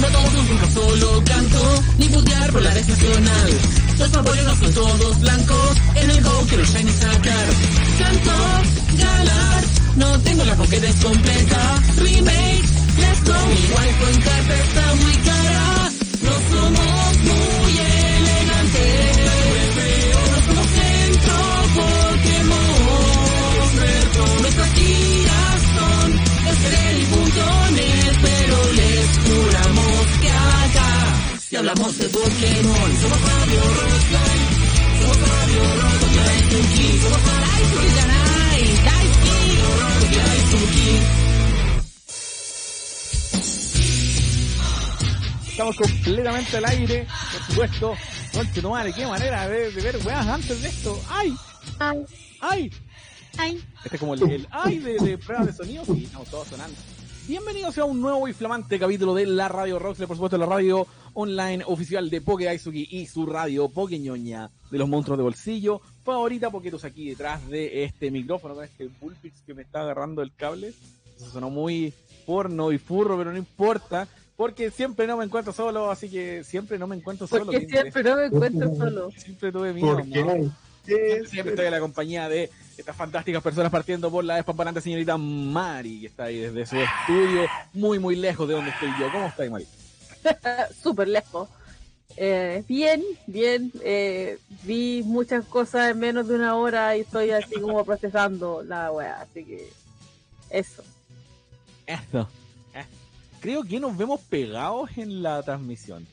No todos un solo canto, ni putear por la red nacional. Los apoyos no son todos blancos, en el go quiero shiny sacar. Canto, galar, no tengo la Pokédex completa. Remake, let's go. Mi wifi en carta está muy cara. No somos muy hablamos de Pokémon, somos Fabio Rockline, somos Fabio Rockline, Tuki, somos Daisuke, Rockline, Tuki. Estamos completamente al aire, por supuesto. Conche tu madre, qué manera de, de ver weas antes de esto. ¡Ay! Ay, ¡Ay! ay. Este es como el, el ay de, de prueba de sonido. Sí, estamos todos sonando. Bienvenidos a un nuevo y flamante capítulo de la Radio Roxley, por supuesto, la radio online oficial de Poke Daisuki y su radio Pokeñoña de los monstruos de bolsillo. Favorita Poketos aquí detrás de este micrófono con este Bullpix que me está agarrando el cable. Eso sonó muy porno y furro, pero no importa. Porque siempre no me encuentro solo, así que siempre no me encuentro solo. Porque ¿qué siempre no me encuentro solo. Siempre tuve miedo. ¿Por qué? ¿no? Siempre estoy en la compañía de estas fantásticas personas partiendo por la despampanante señorita Mari, que está ahí desde su estudio, muy, muy lejos de donde estoy yo. ¿Cómo estás, Mari? Súper lejos. Eh, bien, bien. Eh, vi muchas cosas en menos de una hora y estoy así como procesando la wea. Así que eso. Eso. Creo que nos vemos pegados en la transmisión.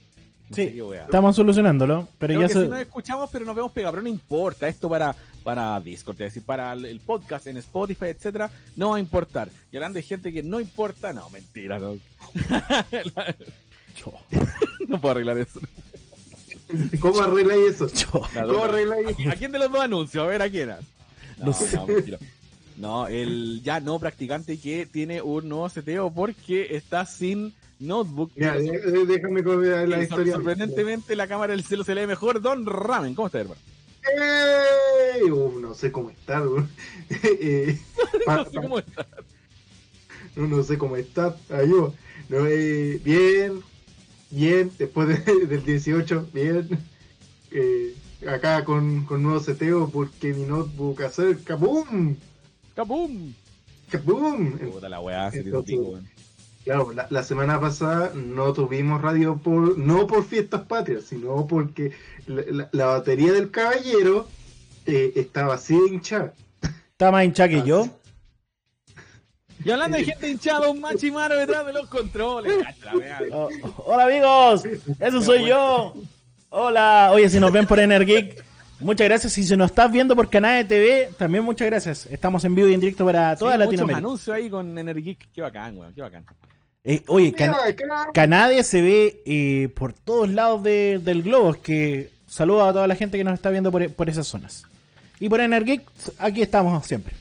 No Sí, qué. Estamos solucionándolo, pero Creo ya que se... sí nos escuchamos, pero nos vemos pegados. Pero no importa, esto para, para Discord, es decir, para el, el podcast en Spotify, etcétera, no va a importar. Y hablando de gente que no importa, no, mentira, no. no puedo arreglar eso. ¿Cómo arregláis eso? La ¿Cómo arregláis ¿A, a quién de los dos anuncios? A ver, ¿a quién? era? No, no, mentira. No, el ya no practicante que tiene un nuevo seteo porque está sin notebook. Ya, Pero déjame contar la historia. Sorprendentemente la cámara del cielo se lee mejor. Don Ramen, ¿cómo está, hermano? ¡Ey! Uh, no sé cómo está, weón. Eh, pa- No sé cómo está. no, no sé cómo está. Ayuda. No, eh, bien, bien. Después de- del 18, bien. Eh, acá con, con nuevo seteo porque mi notebook hacer ¡Kabum! ¡Kabum! ¡Kabum! Puta la weá, se tiró Entonces- pico, weón. Claro, la, la semana pasada no tuvimos radio por no por fiestas patrias, sino porque la, la- la batería del caballero eh, estaba así de hinchada. Está más hinchada que yo. Y hablando de gente hinchada, un machimaro detrás de los controles. Oh, hola amigos, eso soy yo. Hola, oye, si nos ven por Energeek, muchas gracias. Si se nos estás viendo por Canal de TV, también muchas gracias. Estamos en vivo y en directo para toda Sí, muchos Latinoamérica. anuncios ahí con Energic. Qué bacán, weón, qué bacán. Eh, oye, Can-. Canadá se ve eh, por todos lados de- del globo. Es que saludo a toda la gente que nos está viendo por, por esas zonas. Y por Energeek, aquí estamos siempre.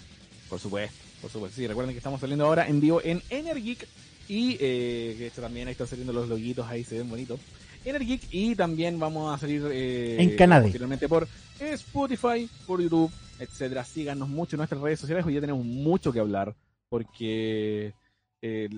Por supuesto, por supuesto. Sí, recuerden que estamos saliendo ahora en vivo en Energic y eh, que esto también ahí están saliendo los loguitos, ahí se ven bonitos. Energic y también vamos a salir eh, En Canadá. posteriormente por Spotify, por YouTube, etcétera. Síganos mucho en nuestras redes sociales, hoy ya tenemos mucho que hablar porque eh,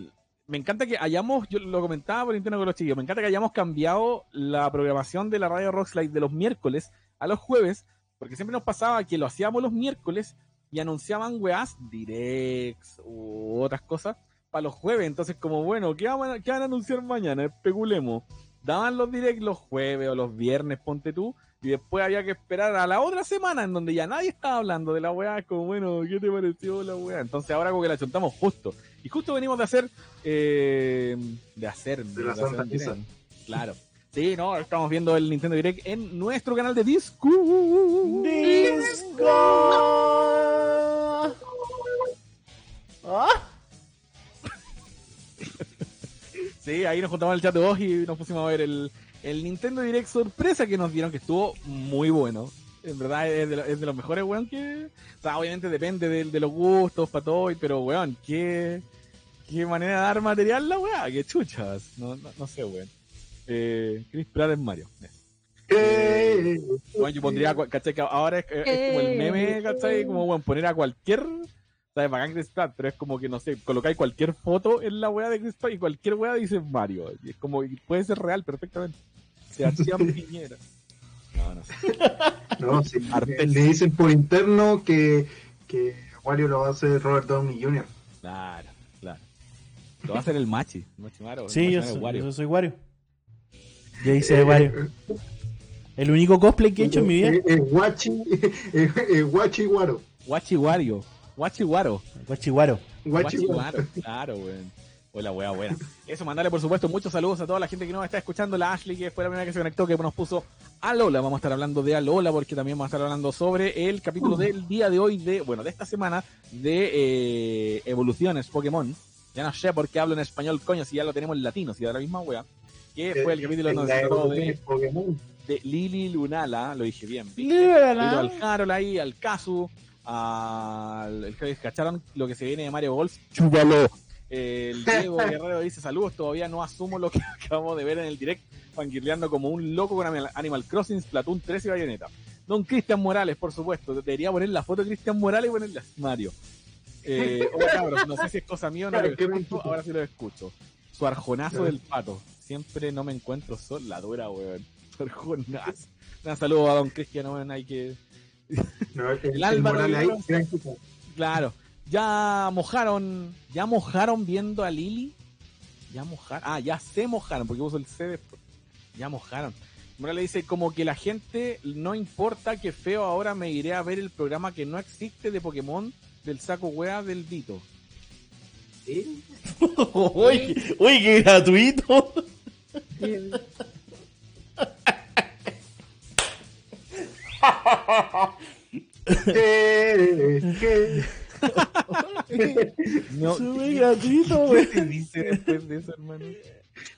me encanta que hayamos, yo lo comentaba por interno con los chiquillos, me encanta que hayamos cambiado la programación de la radio Rockslide de los miércoles a los jueves, porque siempre nos pasaba que lo hacíamos los miércoles y anunciaban weás, directs u otras cosas para los jueves. Entonces, como bueno, ¿qué van, a, qué van a anunciar mañana? Especulemos. Daban los directs los jueves o los viernes, ponte tú, y después había que esperar a la otra semana en donde ya nadie estaba hablando de la weá. Como bueno, ¿qué te pareció la weá? Entonces, ahora como que la chuntamos justo. Y justo venimos de hacer. eh, de hacer. De la hacer Santa direct. Claro. Sí, no, estamos viendo el Nintendo Direct en nuestro canal de Discord. Disco. ¿Ah? Sí, ahí nos juntamos en el chat de voz y nos pusimos a ver el, el Nintendo Direct sorpresa que nos dieron, que estuvo muy bueno. En verdad es de, lo- es de los mejores, weón, que... O sea, obviamente depende de, de los gustos, para todo, y- pero, weón, qué, qué manera de dar material la weá, qué chuchas. No, no, no sé, weón. Eh, Chris Pratt es Mario. Yes. Eh, Bueno, yo pondría, cua- ¿cachai? Que ahora es, es como el meme, ¿cachai? Como, bueno, poner a cualquier. ¿Sabes? Bacán Chris Pratt, pero es como que, no sé, colocáis cualquier foto en la wea de Chris Pratt y cualquier wea dice Mario. Y es como, y puede ser real perfectamente. Sebastián Piñera. No, no sé. No, sí. Le dicen por interno que, que Wario lo va a hacer Robert Downey Jr. Claro, claro. Lo va a hacer el Machi. el Machimaro. Sí, el yo soy, Wario. yo soy Wario. Yo hice de Wario. El único cosplay que he hecho en mi vida. Eh, eh, Guachi, eh, eh, Guachi Guaro. Wachi Wario. Wachi Waro. Guachiguaro. Guachi Guachi Guaro. Waro. Claro, weón. Hola, wea, buena. Eso, mandarle por supuesto muchos saludos a toda la gente que nos está escuchando. La Ashley, que fue la primera que se conectó, que nos puso Alola. Vamos a estar hablando de Alola, porque también vamos a estar hablando sobre el capítulo del día de hoy, de, bueno, de esta semana, de eh, evoluciones Pokémon. Ya no sé por qué hablo en español, coño, si ya lo tenemos en latino, si da la misma wea. Que fue el capítulo de, Lili Lunala, lo dije bien. Saludo al Harold ahí, al Kazu, al el que cacharon lo que se viene de Mario Golf, chúpalo. El Diego Guerrero dice saludos, todavía no asumo lo que acabamos de ver en el direct, fangirleando como un loco con Animal- Crossing, Splatoon 3 y Bayonetta. Don Cristian Morales, por supuesto, debería poner la foto de Cristian Morales y ponerle Mario. Eh, cabros, no sé si es cosa mía o no, Claro, lo escucho, ahora sí lo escucho. Su arjonazo Claro. del pato. Siempre no me encuentro sol, la dura, weón. Su arjonazo. Un saludo a don Cristian, weón, hay que... No, el, El el Álvaro ahí. Claro. Ya mojaron, ya mojaron viendo a Lili. Ya mojaron. Ah, ya se mojaron, porque uso el C después. Ya mojaron. Morales dice como que la gente no importa que feo ahora me iré a ver el programa que no existe de Pokémon del saco wea del Dito. ¿Sí? uy, uy, qué gratuito. Eh, que- No, Sube gratuito, güey. ¿Qué dice después de eso, hermano?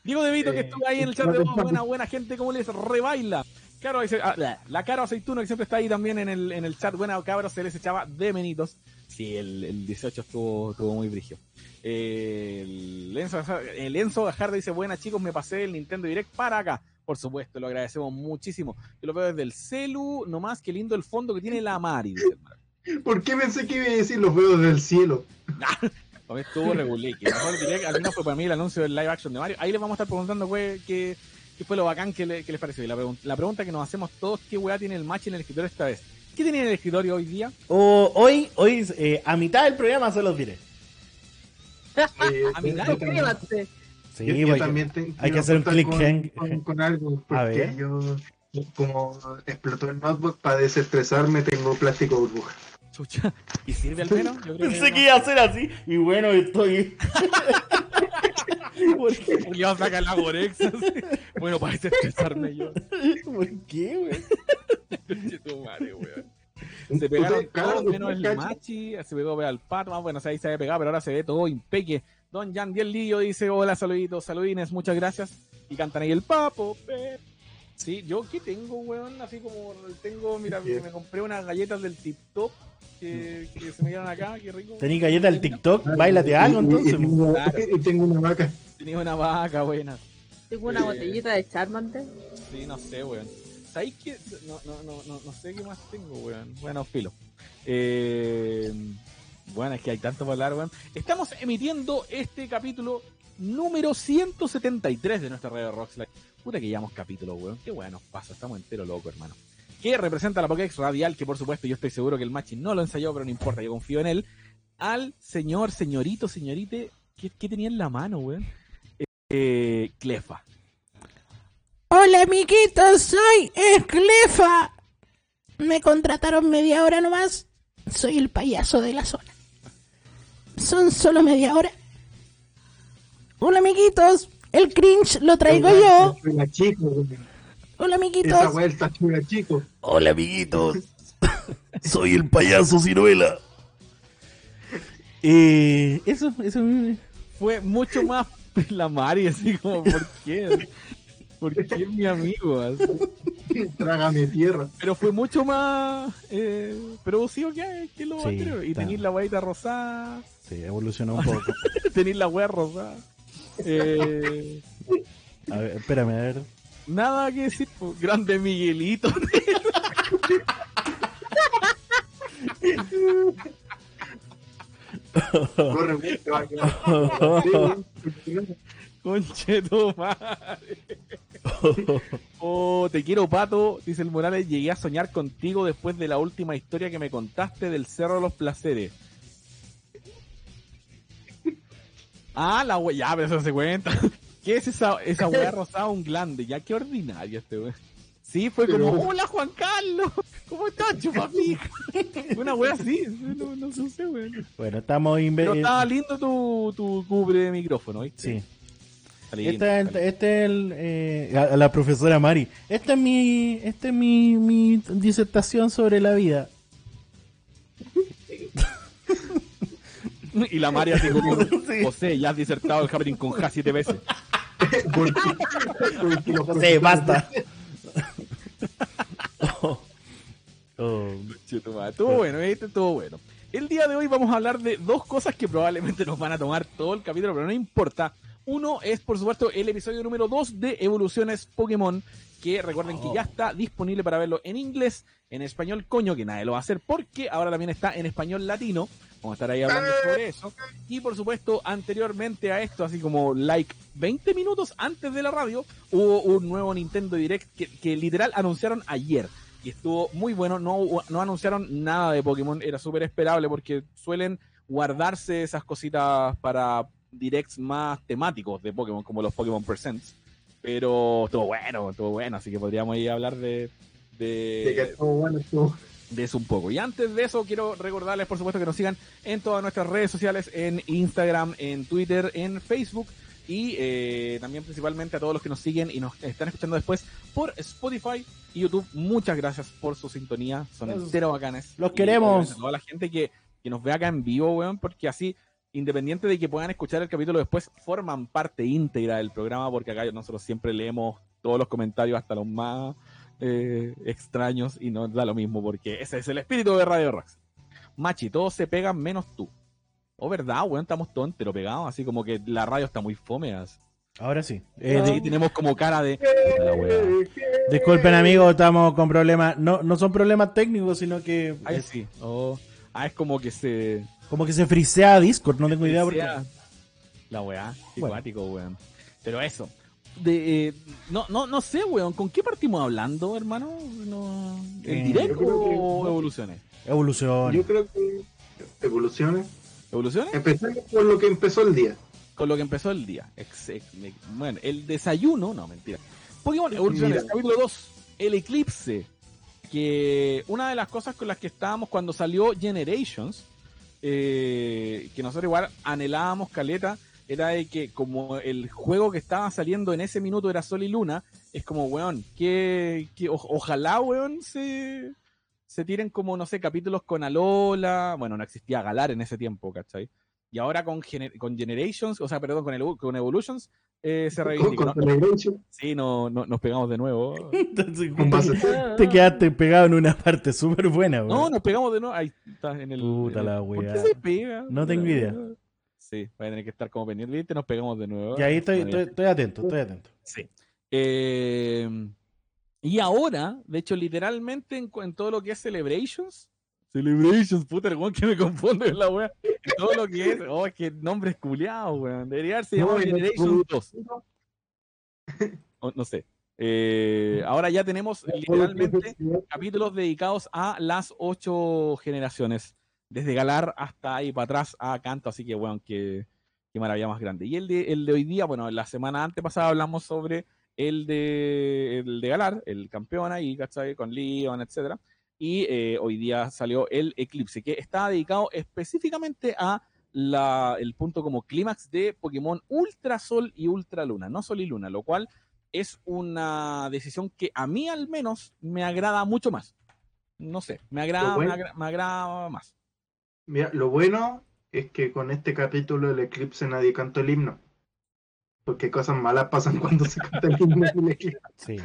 Diego De Vito, que Eh, estuvo ahí en el chat de voz, buena, buena gente, ¿cómo les rebaila? Caro, ah, la- la Caro Aceituno, que siempre está ahí también en el, en el chat, buena cabros, se les echaba de menitos. Sí, el, el 18 estuvo, estuvo muy brigio. Eh, el, Enzo, el Enzo Gajardo dice, buena chicos, me pasé el Nintendo Direct para acá. Por supuesto, lo agradecemos muchísimo. Yo lo veo desde el celu, nomás, qué lindo el fondo que tiene la Mari. el. ¿Por qué pensé que iba a decir los veo del cielo? Para mí estuvo reguleque. Al menos fue para mí el anuncio del live action de Mario. Ahí les vamos a estar preguntando güey, qué, qué fue lo bacán que, le- que les pareció. Y la, pregun- la pregunta que nos hacemos todos, ¿qué weá tiene el match en el escritorio esta vez? ¿Qué tenía en el escritorio hoy día? O- hoy, hoy eh, a mitad del programa se los diré. Eh, A mí yo nadie. Sí, yo, también te- hay que hacer un click con, hang- con, con algo, A porque ver. yo, como explotó el notebook, para desestresarme tengo plástico burbuja. Chucha. ¿Y sirve al menos? Yo creo Pensé que iba a ser así. Y bueno, estoy. ¿Por qué? Porque iba a sacar la Gorex. así. Bueno, para estresarme yo. ¿Por qué, güey? Conche tu madre, weón. Se pegaron todos menos el machi, se pegó al pato, más bueno, o sea, ahí se había pegado, pero ahora se ve todo impeque. Don Jan Diel Lillo dice, hola, saluditos, saludines, muchas gracias. Y cantan ahí el papo, pe. Sí, yo qué tengo, weón, así como tengo, mira, me compré unas galletas del tip top que, que se me dieron acá, qué rico. ¿Tenís galleta del TikTok? Bailate algo entonces. Y, tengo, Claro. y tengo una vaca. Tenía una vaca buena. Tengo una Eh. botellita de Charmander. Sí, no sé, weón. ¿Sabéis qué? No, no, no, no, no sé qué más tengo, weón. Bueno, filo. Eh, bueno, es que hay tanto para hablar, weón. Estamos emitiendo este capítulo número 173 de nuestra radio Rockslide. Puta que llevamos capítulos, weón. Qué nos pasa. Estamos entero locos, hermano. Que representa la Pokédex Radial, que por supuesto yo estoy seguro que el Machi no lo ensayó, pero no importa, yo confío en él. Al señor, señorito, señorite, ¿qué, qué tenía en la mano, weón? Eh, Clefa. Hola amiguitos, soy Esclefa. Me contrataron media hora nomás. Soy el payaso de la zona. Son solo media hora. Hola amiguitos, el cringe lo traigo yo. Hola Esa amiguitos. vuelta chula chico. Hola, amiguitos. Soy el payaso ciruela. Eh, eso, eso. fue mucho más la Mari, así como, ¿por qué? ¿Por qué mi amigo? Así. Trágame tierra. Pero fue mucho más eh, producido que, que lo Sí, anterior. Y tenéis la guaita rosada, Sí, evolucionó un poco. tenéis la wea rosada. Eh, A ver, espérame, a ver. Nada que decir, po. grande Miguelito. Corre, güey, te va a quedar. Sí, güey. Conche tu madre. Oh, te quiero, pato. Dice el Morales. Llegué a soñar contigo después de la última historia que me contaste del Cerro de los Placeres. Ah, la wea. Ya, pero eso se cuenta. ¿Qué es esa, esa wea rosada? Un glande. Ya, qué ordinaria este wea. Sí, fue como, Pero- hola Juan Carlos, ¿cómo estás, chupapi? Una wea así, no, no sé, wea. Bueno, estamos Pero estaba lindo tu, tu cubre de micrófono, ¿viste? Sí. Lindo, Este es el, este es el, eh, la profesora Mari. Esta es mi, este es mi, mi disertación sobre la vida. Y la María así como, José, ya has disertado el Happening con J siete veces. Sí, basta. Oh. Chetumare. Estuvo bueno, este estuvo bueno. El día de hoy vamos a hablar de dos cosas que probablemente nos van a tomar todo el capítulo, pero no importa. Uno es, por supuesto, el episodio número 2 de Evoluciones Pokémon, que recuerden que ya está disponible para verlo en inglés, en español, coño, que nadie lo va a hacer, porque ahora también está en español latino. Vamos a estar ahí hablando sobre eso. Y por supuesto, anteriormente a esto, así como like 20 minutos antes de la radio, hubo un nuevo Nintendo Direct que, que literal anunciaron ayer. Y estuvo muy bueno. No, no anunciaron nada de Pokémon. Era súper esperable porque suelen guardarse esas cositas para directs más temáticos de Pokémon, como los Pokémon Presents. Pero estuvo bueno, estuvo bueno. Así que podríamos ir a hablar de, de, de que estuvo bueno, estuvo- de eso un poco. Y antes de eso, quiero recordarles, por supuesto, que nos sigan en todas nuestras redes sociales, en Instagram, en Twitter, en Facebook y eh, también principalmente a todos los que nos siguen y nos están escuchando después por Spotify y YouTube. Muchas gracias por su sintonía, son Los- entero bacanes. los queremos. a toda la gente que, que nos ve acá en vivo, weón, porque así, independiente de que puedan escuchar el capítulo después, forman parte íntegra del programa, porque acá nosotros siempre leemos todos los comentarios, hasta los más eh, extraños, y nos da lo mismo, porque ese es el espíritu de Radio Rax. Machi, todos se pegan menos tú. Oh, verdad, weón, estamos todos enteros pegados, así como que la radio está muy fomeas. Ahora sí. Eh, tenemos como cara de... disculpen amigos, estamos con problemas. No, no son problemas técnicos, sino que Ay, es sí. Oh, ah, es como que se... como que se frisea Discord. No tengo idea por qué. La weá, Bueno. weón. Pero eso. De, eh, no, no, no sé, weón, ¿con qué partimos hablando, hermano? No, ¿El Eh, directo que- o evoluciones? Evolución. Yo creo que evoluciones. ¿Evoluciones? Empecemos por lo que empezó el día. Con lo que empezó el día. Ex- ex- me- bueno, el desayuno, no, mentira. Pokémon Evoluciones, Mira. capítulo 2, el eclipse. Que una de las cosas con las que estábamos cuando salió Generations, eh, que nosotros igual anhelábamos caleta, era de que como el juego que estaba saliendo en ese minuto era Sol y Luna, es como, weón, que, que o- ojalá, weón, se, se tiren como, no sé, capítulos con Alola, bueno, no existía Galar en ese tiempo, ¿cachai? Y ahora con, Gener- con Generations, o sea, perdón, con, el, con Evolutions, eh, se Con, reivindica. con ¿no? Celebration, Sí, no, no- nos pegamos de nuevo. Entonces, con te quedaste pegado en una parte súper buena, No, weón. nos pegamos de nuevo. Ahí está en el. Puta en el- la ¿Por weá. qué se pega? No tengo idea. Sí, va a tener que estar como pendiente. ¿viste? Nos pegamos de nuevo. Y ahí estoy, estoy, estoy atento, estoy atento. Sí. Eh, y ahora, de hecho, literalmente en, todo lo que es Celebrations. Celebrations, puta, el weón que me confunde en la wea. En todo lo que es. Oh, es que nombre es culiado, weón. Debería haberse No, llamado no- Generations 2. O- no sé. Eh, ahora ya tenemos literalmente capítulos dedicados a las ocho generaciones, desde Galar hasta ahí para atrás a Canto, así que bueno, qué, qué maravilla más grande. Y el de, el de hoy día, bueno, la semana antepasada hablamos sobre el de, el de Galar, el campeón ahí, ¿cachai? Con Leon, etcétera. Y eh, hoy día salió el Eclipse, que está dedicado específicamente a la, el punto como clímax de Pokémon Ultra Sol y Ultra Luna, no Sol y Luna, lo cual es una decisión que a mí al menos me agrada mucho más. No sé, me agrada, bueno- me, agra- me agrada más. Mira, lo bueno es que con este capítulo del eclipse nadie cantó el himno. Porque cosas malas pasan cuando se canta el himno del eclipse. Sí.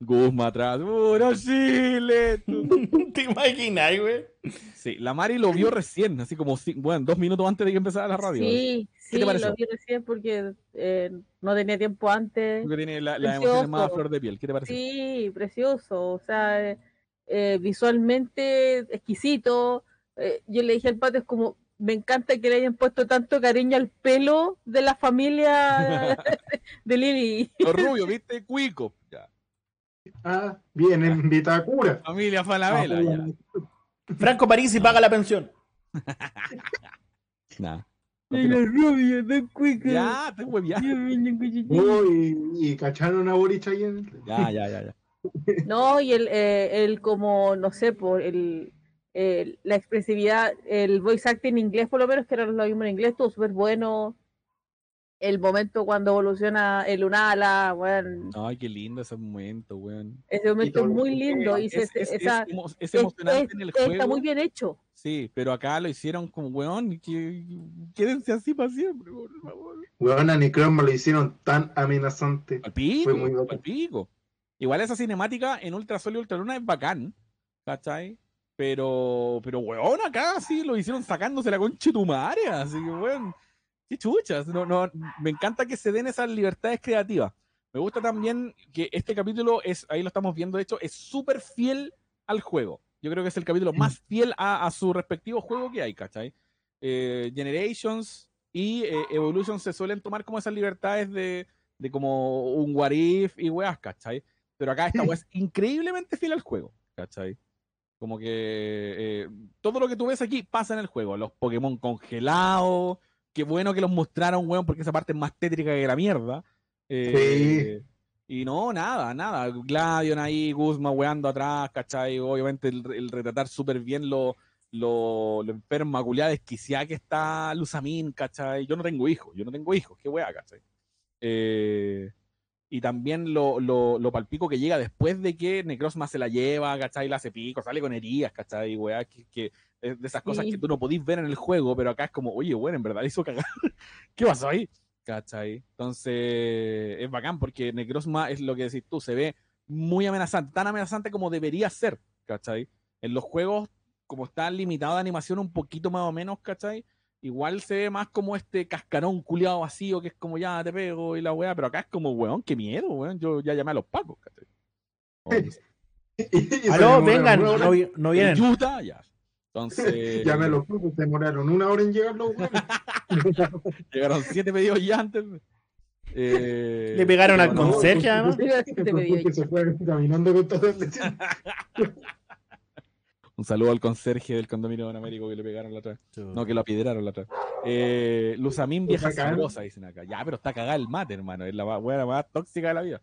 Guzma atrás. ¡Puro Chile! ¿Te imaginas, güey? Sí, la Mari lo vio recién, así como, bueno, dos minutos antes de que empezara la radio. Sí, Sí, lo vi recién porque eh, no tenía tiempo antes. Tú que tienes la, emociones más a flor de piel. ¿Qué te parece? Sí, precioso. O sea, eh, eh, visualmente exquisito. Eh, yo le dije al pato, es como, me encanta que le hayan puesto tanto cariño al pelo de la familia de Lily. Los rubios, ¿viste? Cuico. Ya. Ah, bien, en Vitacura. Familia Falabella. ya. Franco Parisi paga la pensión. Nah. Y los rubios, de cuica. Ya, hueviando. Oh, y, y cacharon a Boric ahí en Ya, ya, ya, ya. No, y el, eh, el como, no sé, por el, el- la expresividad, el voice acting en inglés, por lo menos, que era lo mismo en inglés, estuvo súper bueno. El momento cuando evoluciona el Unala, bueno, Ay, qué lindo ese momento, weón. ese momento todo es muy lindo. Y Es, se- es- es esa- emo- es es- emocionante es- en el está juego. muy bien hecho. Sí, pero acá lo hicieron como, weón, que quédense así para siempre, por favor. Weón, a Necroma lo hicieron tan amenazante. Al pico, Fue muy al pico. Igual esa cinemática en Ultra Sol y Ultra Luna es bacán, ¿cachai? Pero, pero weón, acá sí lo hicieron sacándose la concha de tu madre, así que weón, qué chuchas. No, no, me encanta que se den esas libertades creativas. Me gusta también que este capítulo es, ahí lo estamos viendo, de hecho, es súper fiel al juego. Yo creo que es el capítulo más fiel a, a su respectivo juego que hay, ¿cachai? Eh, Generations y eh, Evolution se suelen tomar como esas libertades de, de como un what if y weas, ¿cachai? Pero acá esta es increíblemente fiel al juego, ¿cachai? Como que eh, todo lo que tú ves aquí pasa en el juego. Los Pokémon congelados, qué bueno que los mostraron, weón, porque esa parte es más tétrica que la mierda. Eh, Y no, nada, nada. Gladion ahí, Guzma weando atrás, ¿cachai? Obviamente el, el retratar súper bien lo, lo, lo enferma, culiada, desquiciada que está Luzamin, ¿cachai? Yo no tengo hijos, yo no tengo hijos, qué wea, ¿cachai? Eh, y también lo, lo, lo palpico que llega después de que Necrozma se la lleva, ¿cachai? La hace pico, sale con heridas, ¿cachai? Weá, que, que es de esas cosas Sí. que tú no podís ver en el juego, pero acá es como, oye, bueno, en verdad hizo cagar. ¿Qué pasó ahí? ¿Cachai? Entonces, es bacán porque Necrozma es lo que decís tú, se ve muy amenazante, tan amenazante como debería ser, ¿cachai? En los juegos, como está limitada de animación un poquito más o menos, ¿cachai? Igual se ve más como este cascarón culiado vacío que es como ya te pego y la weá, pero acá es como, weón, qué miedo, weón. Yo ya llamé a los pacos, Aló, demoraron vengan, una hora. no, vi- no en vienen. Utah, ya. Entonces, Ya me lo puse, se demoraron una hora en llegar los weones. llegaron siete pedidos ya antes. Eh, Le pegaron al no, conserje, además. Te pedí ahí. Porque se fue caminando con. Un saludo al conserje del condominio Don Américo que le pegaron la otra. No, que lo apiedraron la otra. Eh, Luzamín vieja sabrosa, dicen acá. Ya, pero está cagada el mate, hermano. Es la weá más tóxica de la vida.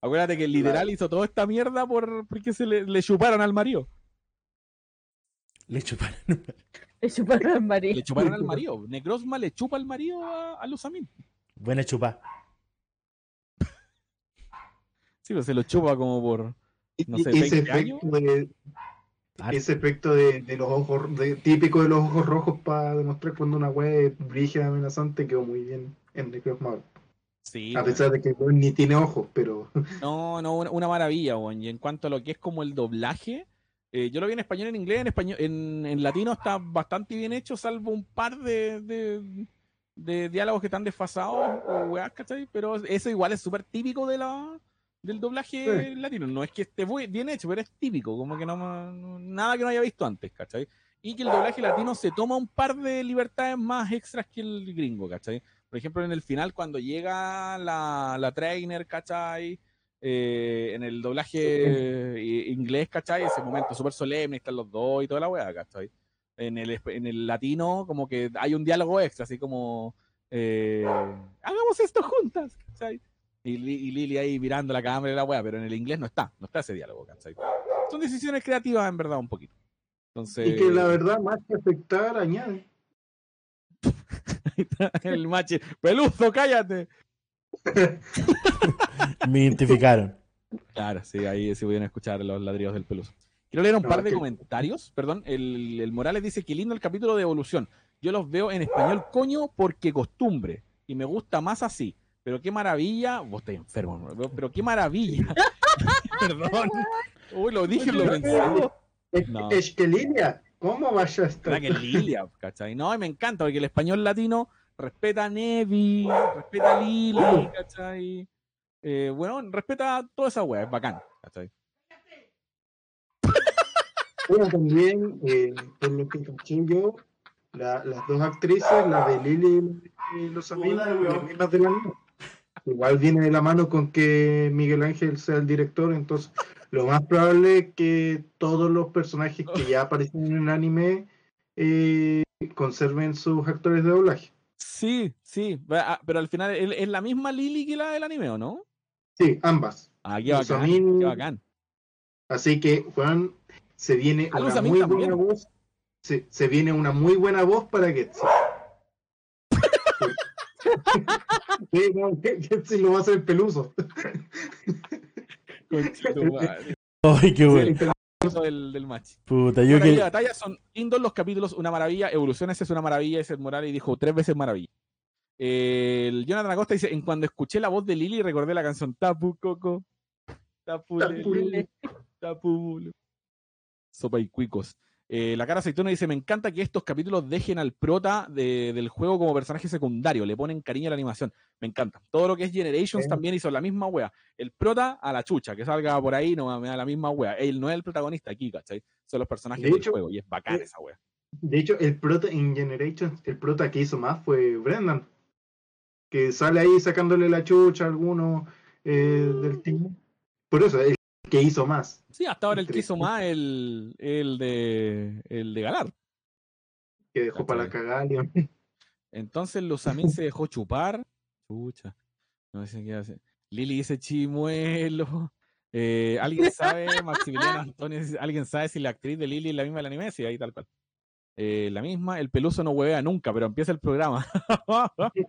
Acuérdate que literal hizo toda esta mierda por porque se le, le chuparon al marido. Le chuparon. Le chuparon al marido. Le chuparon al marido. Necrozma le chupa al marido a, a Luzamín. Buena chupa. Sí, pues se lo chupa como por. No sé, Y- y ese 20 años. efecto de, Ese efecto de, de los ojos, de- típico de los ojos rojos para demostrar cuando una wea es brígida, amenazante, quedó muy bien en The Cross. Sí, A pesar de que weón, ni tiene ojos, pero No, no, una, una maravilla, weón. Y en cuanto a lo que es como el doblaje, eh, yo lo vi en español, en inglés, en español, en, en latino está bastante bien hecho, salvo un par de, de, de diálogos que están desfasados o weas, ¿cachai? Pero eso igual es súper típico de la, del doblaje Sí. latino. No es que esté bien hecho, pero es típico, como que no, no- nada que no haya visto antes, ¿cachai? Y que el doblaje latino se toma un par de libertades más extras que el gringo, ¿cachai? Por ejemplo, en el final, cuando llega la, la trainer, ¿cachai? Eh, en el doblaje inglés, ¿cachai? Ese momento súper solemne, están los dos y toda la weá, ¿cachai? En el, en el latino, como que hay un diálogo extra, así como, eh, hagamos esto juntas, ¿cachai? Y, y Lily ahí mirando la cámara y la weá, pero en el inglés no está, no está ese diálogo, ¿cachai? Son decisiones creativas, en verdad, un poquito. Entonces, y que la verdad, más que afectar, añade. el mache, peluzo, cállate. Me identificaron. Claro, sí, ahí sí pudieron escuchar los ladridos del peluso. Quiero leer un No, par de que- comentarios. Perdón, el, el Morales dice que lindo el capítulo de evolución. Yo los veo en español coño porque costumbre. Y me gusta más así. Pero qué maravilla. Vos estás enfermo, pero qué maravilla. Perdón. Uy, lo dije, lo pensé. Es, No. es que Lilia, ¿cómo vaya a estar? Que Lilia, ¿cachai? No, y me encanta porque el español latino respeta a Nevi, respeta a Lily, ¿cachai? Eh, bueno, respeta toda esa wea, es bacán, ¿cachai? Bueno, también, eh, por lo que caché yo, la- las dos actrices, la de Lily y los amigos, las mismas de la niña. Igual viene de la mano con que Miguel Ángel sea el director, entonces lo más probable es que todos los personajes que ya aparecen en el anime eh, conserven sus actores de doblaje. Sí, sí, ah, pero al final es la misma Lily que la del anime, ¿o no? Sí, ambas. Ah, qué bacán, Amin- qué bacán. Así que, Juan, se viene Ah, una muy también. buena voz. Se, se viene una muy buena voz para Getsi. Sí, no, Getsi lo va a hacer peluso. Ay, qué Sí, bueno. el pedazo del, del match. Puta, yo que. batalla son lindos los capítulos, una maravilla. Evoluciones es una maravilla. Ese Morales dijo tres veces maravilla. El Jonathan Acosta dice: En cuando escuché la voz de Lily, recordé la canción Tapu Coco. Tapu Tapu Lele, Tapu Bulu". Sopa y cuicos. Eh, la cara aceituna dice: Me encanta que estos capítulos dejen al prota de- del juego como personaje secundario. Le ponen cariño a la animación. Me encanta. Todo lo que es Generations Sí. también hizo la misma wea. El prota a la chucha, que salga por ahí, no me da la misma wea. Él no es el protagonista aquí, ¿cachai? Son los personajes De del hecho, juego y es bacán esa wea. De hecho, el prota en Generations, el prota que hizo más fue Brendan. Que sale ahí sacándole la chucha a alguno eh, del team. Por eso, el que hizo más. Sí, hasta ahora el que hizo más el, el de el de Galar. Que dejó para la cagada. Entonces Lusamín se dejó chupar. Chucha. No sé qué hace. Lili dice chimuelo. Eh, ¿Alguien sabe, Maximiliano Antonio, ¿alguien sabe si la actriz de Lili es la misma del anime? Sí, ahí tal cual. Eh, la misma, el peluso no huevea nunca, pero empieza el programa.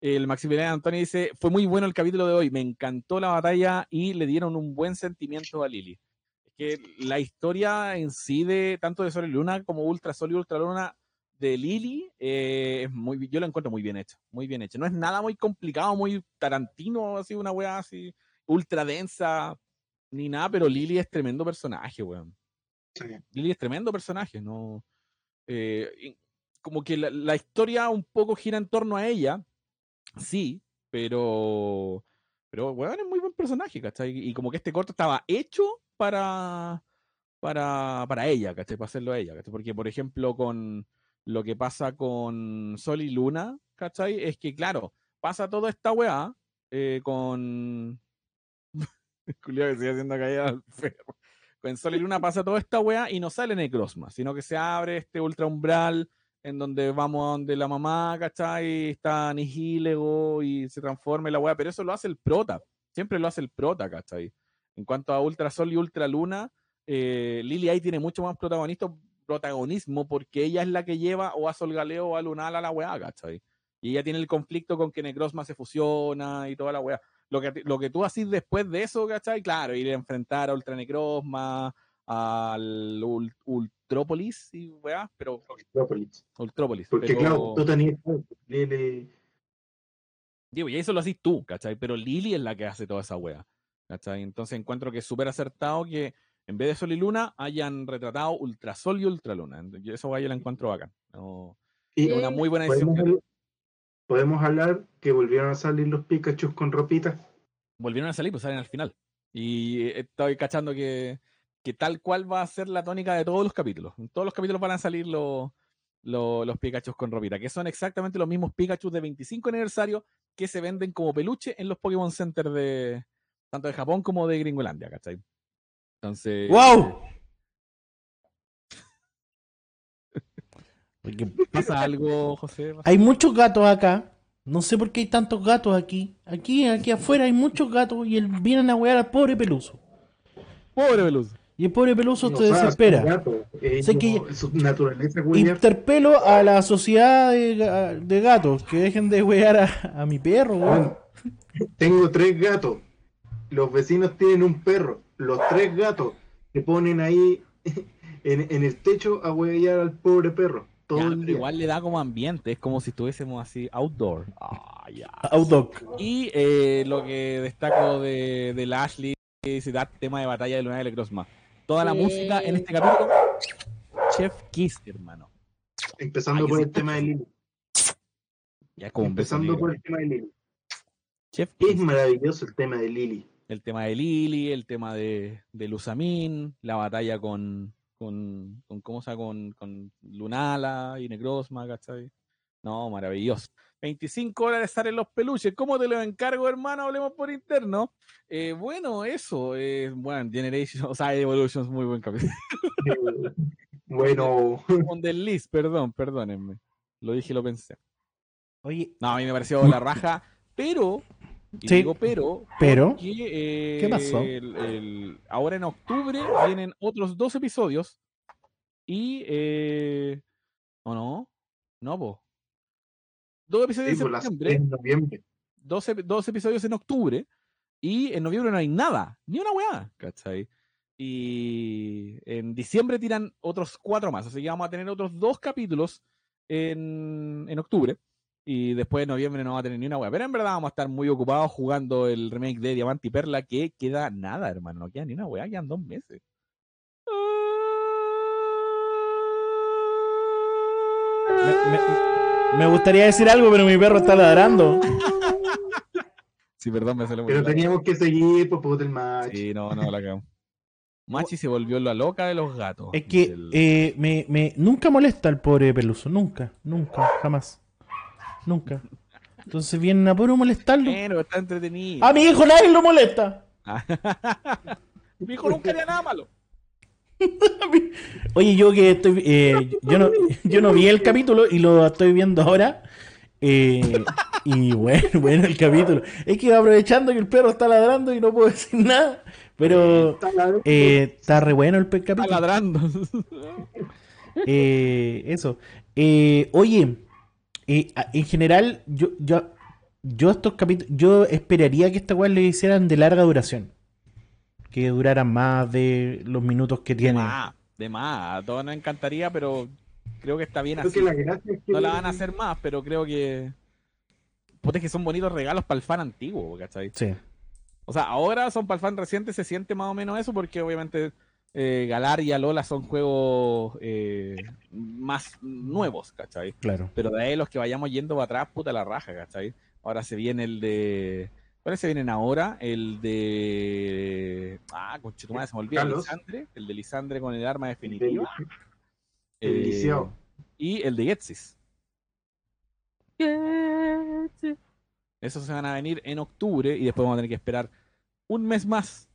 el Maximiliano Antonio dice, fue muy bueno el capítulo de hoy, me encantó la batalla y le dieron un buen sentimiento a Lili. Es que la historia en sí de tanto de Sol y Luna como Ultra Sol y Ultra Luna de Lily eh, es muy, yo lo encuentro muy bien hecho, muy bien hecho. No es nada muy complicado, muy tarantino, así una weá así, ultra densa, ni nada, pero Lily es tremendo personaje, weón. Lily es tremendo personaje, no. eh, como que la, la historia un poco gira en torno a ella, sí, pero. Pero, weón, es muy buen personaje, ¿cachai? Y como que este corto estaba hecho para. Para, para ella, ¿cachai? Para hacerlo a ella, ¿cachai? Porque, por ejemplo, con lo que pasa con Sol y Luna, ¿cachai? Es que, claro, pasa toda esta weá eh, con. Julio que sigue haciendo caída al perro. Con Sol y Luna pasa toda esta weá y no sale Necrosma, sino que se abre este ultra umbral en donde vamos a donde la mamá, ¿cachai? Está Nihilego y se transforma en la weá, pero eso lo hace el prota, siempre lo hace el prota, ¿cachai? En cuanto a Ultra Sol y Ultra Luna, eh, Lily ahí tiene mucho más protagonismo porque ella es la que lleva o a Sol Galeo o a Lunal a la weá, ¿cachai? Y ella tiene el conflicto con que Necrosma se fusiona y toda la weá. Lo que, lo que tú haces después de eso, ¿cachai? Claro, ir a enfrentar a Ultra Necrosma, al Ul- Ultrópolis y weá, pero Metrópolis. Ultrópolis. Porque pero, claro, tú tenías Lili, digo, y eso lo haces tú, ¿cachai? Pero Lily es la que hace toda esa wea, ¿cachai? Entonces encuentro que es súper acertado que en vez de Sol y Luna hayan retratado Ultrasol y Ultraluna. Yo Eso wea yo la encuentro bacán. No, y es una muy buena decisión. podemos, que- hablar- podemos hablar que volvieron a salir los Pikachu con ropita. volvieron a salir, pues salen al final. Y eh, estoy cachando que, que tal cual va a ser la tónica de todos los capítulos. En todos los capítulos van a salir los, los, los Pikachu con ropita, que son exactamente los mismos Pikachu de 25 aniversario que se venden como peluche en los Pokémon Center de tanto de Japón como de Gringolandia, ¿cachai? Entonces. ¡Wow! ¿Pasa algo, José? Hay muchos gatos acá. No sé por qué hay tantos gatos aquí. Aquí, aquí afuera hay muchos gatos y el- vienen a wear al pobre peluso. Pobre Veloz. Y el pobre peluso se O sea, desespera. Ellos- Sé que- naturaleza, huevear. Interpelo a la sociedad de, ga- de gatos que dejen de wear a, a mi perro, weón. Tengo tres gatos. Los vecinos tienen un perro. Los tres gatos se ponen ahí en, en el techo a huevear al pobre perro. Todo Ya, el pero día. igual le da como ambiente, es como si estuviésemos así outdoor. Ah, ya. Outdoc. Y eh, lo que destaco de, de la Ashley es dar tema de batalla de Luna de Crossma. Toda la música en este capítulo, Chef Kiss, hermano. Empezando Ay, por el tema de Lili. Ya es como beso Empezando por el tema de Lily. Chef Es Kiss. maravilloso el tema de Lily. el tema de Lily, el tema de, de Lusamin, la batalla con, con, con ¿cómo se llama? Con, con Lunala y Necrozma, ¿cachai? No, maravilloso. 25 dólares salen los peluches. ¿Cómo te lo encargo, hermano? Hablemos por interno. Eh, bueno, eso. eh, bueno, Generation, o sea, Evolution es muy buen capítulo. Bueno, Con del Liz, perdón, perdónenme. Lo dije y lo pensé. Oye, No, a mí me pareció la raja, pero. Y Sí, digo pero. pero, porque, eh, ¿qué pasó? el- el- ahora en octubre vienen otros dos episodios. Y. Eh, ¿O no? No, po. Dos episodios sí, en septiembre, en noviembre. dos, ep- dos episodios en octubre. Y en noviembre no hay nada, ni una weá, ¿cachai? Y en diciembre tiran otros cuatro más. Así que vamos a tener otros dos capítulos en, en octubre. Y después de noviembre no va a tener ni una weá. Pero en verdad vamos a estar muy ocupados jugando el remake de Diamante y Perla, que queda nada, hermano. No queda ni una weá, quedan dos meses. me, me- me gustaría decir algo, pero mi perro está ladrando. Sí, perdón, me salió muy Pero teníamos que seguir por poder del match. Sí, no, no, la cagamos. Machi se volvió la loca de los gatos. Es que eh, me, me- nunca molesta el pobre peluso. Nunca, nunca, jamás. Nunca. Entonces vienen a puro molestarlo. Bueno, está entretenido. A mi hijo nadie lo molesta. Mi hijo nunca haría nada malo. Oye, yo que estoy. eh, yo, no, yo no vi el capítulo y lo estoy viendo ahora. eh, y bueno, bueno, el capítulo. Es que aprovechando que el perro está ladrando y no puedo decir nada. Pero Está eh, está re bueno el pe- Está capítulo. ladrando. Eh, eso. Eh, oye, eh, en general, yo, yo, yo estos capítulos, yo esperaría que esta weá le hicieran de larga duración. Que duraran más de los minutos que De tiene. más, de más. A todos nos encantaría, pero creo que está bien Creo así. que la gracia es que No la van a hacer más, pero creo que. Puta, es que son bonitos regalos para el fan antiguo, ¿cachai? Sí. O sea, ahora son para el fan reciente, se siente más o menos eso, porque obviamente eh, Galar y Alola son juegos eh, más nuevos, ¿cachai? Claro. Pero de ahí los que vayamos yendo para atrás, puta la raja, ¿cachai? Ahora se viene el de. ¿Cuáles se vienen ahora? El de. Ah, conchetumare, se me olvidó. El. Lisandre. El de Lisandre con el arma definitiva. El Eh, y el de Getsis. Esos se van a venir en octubre y después vamos a tener que esperar un mes más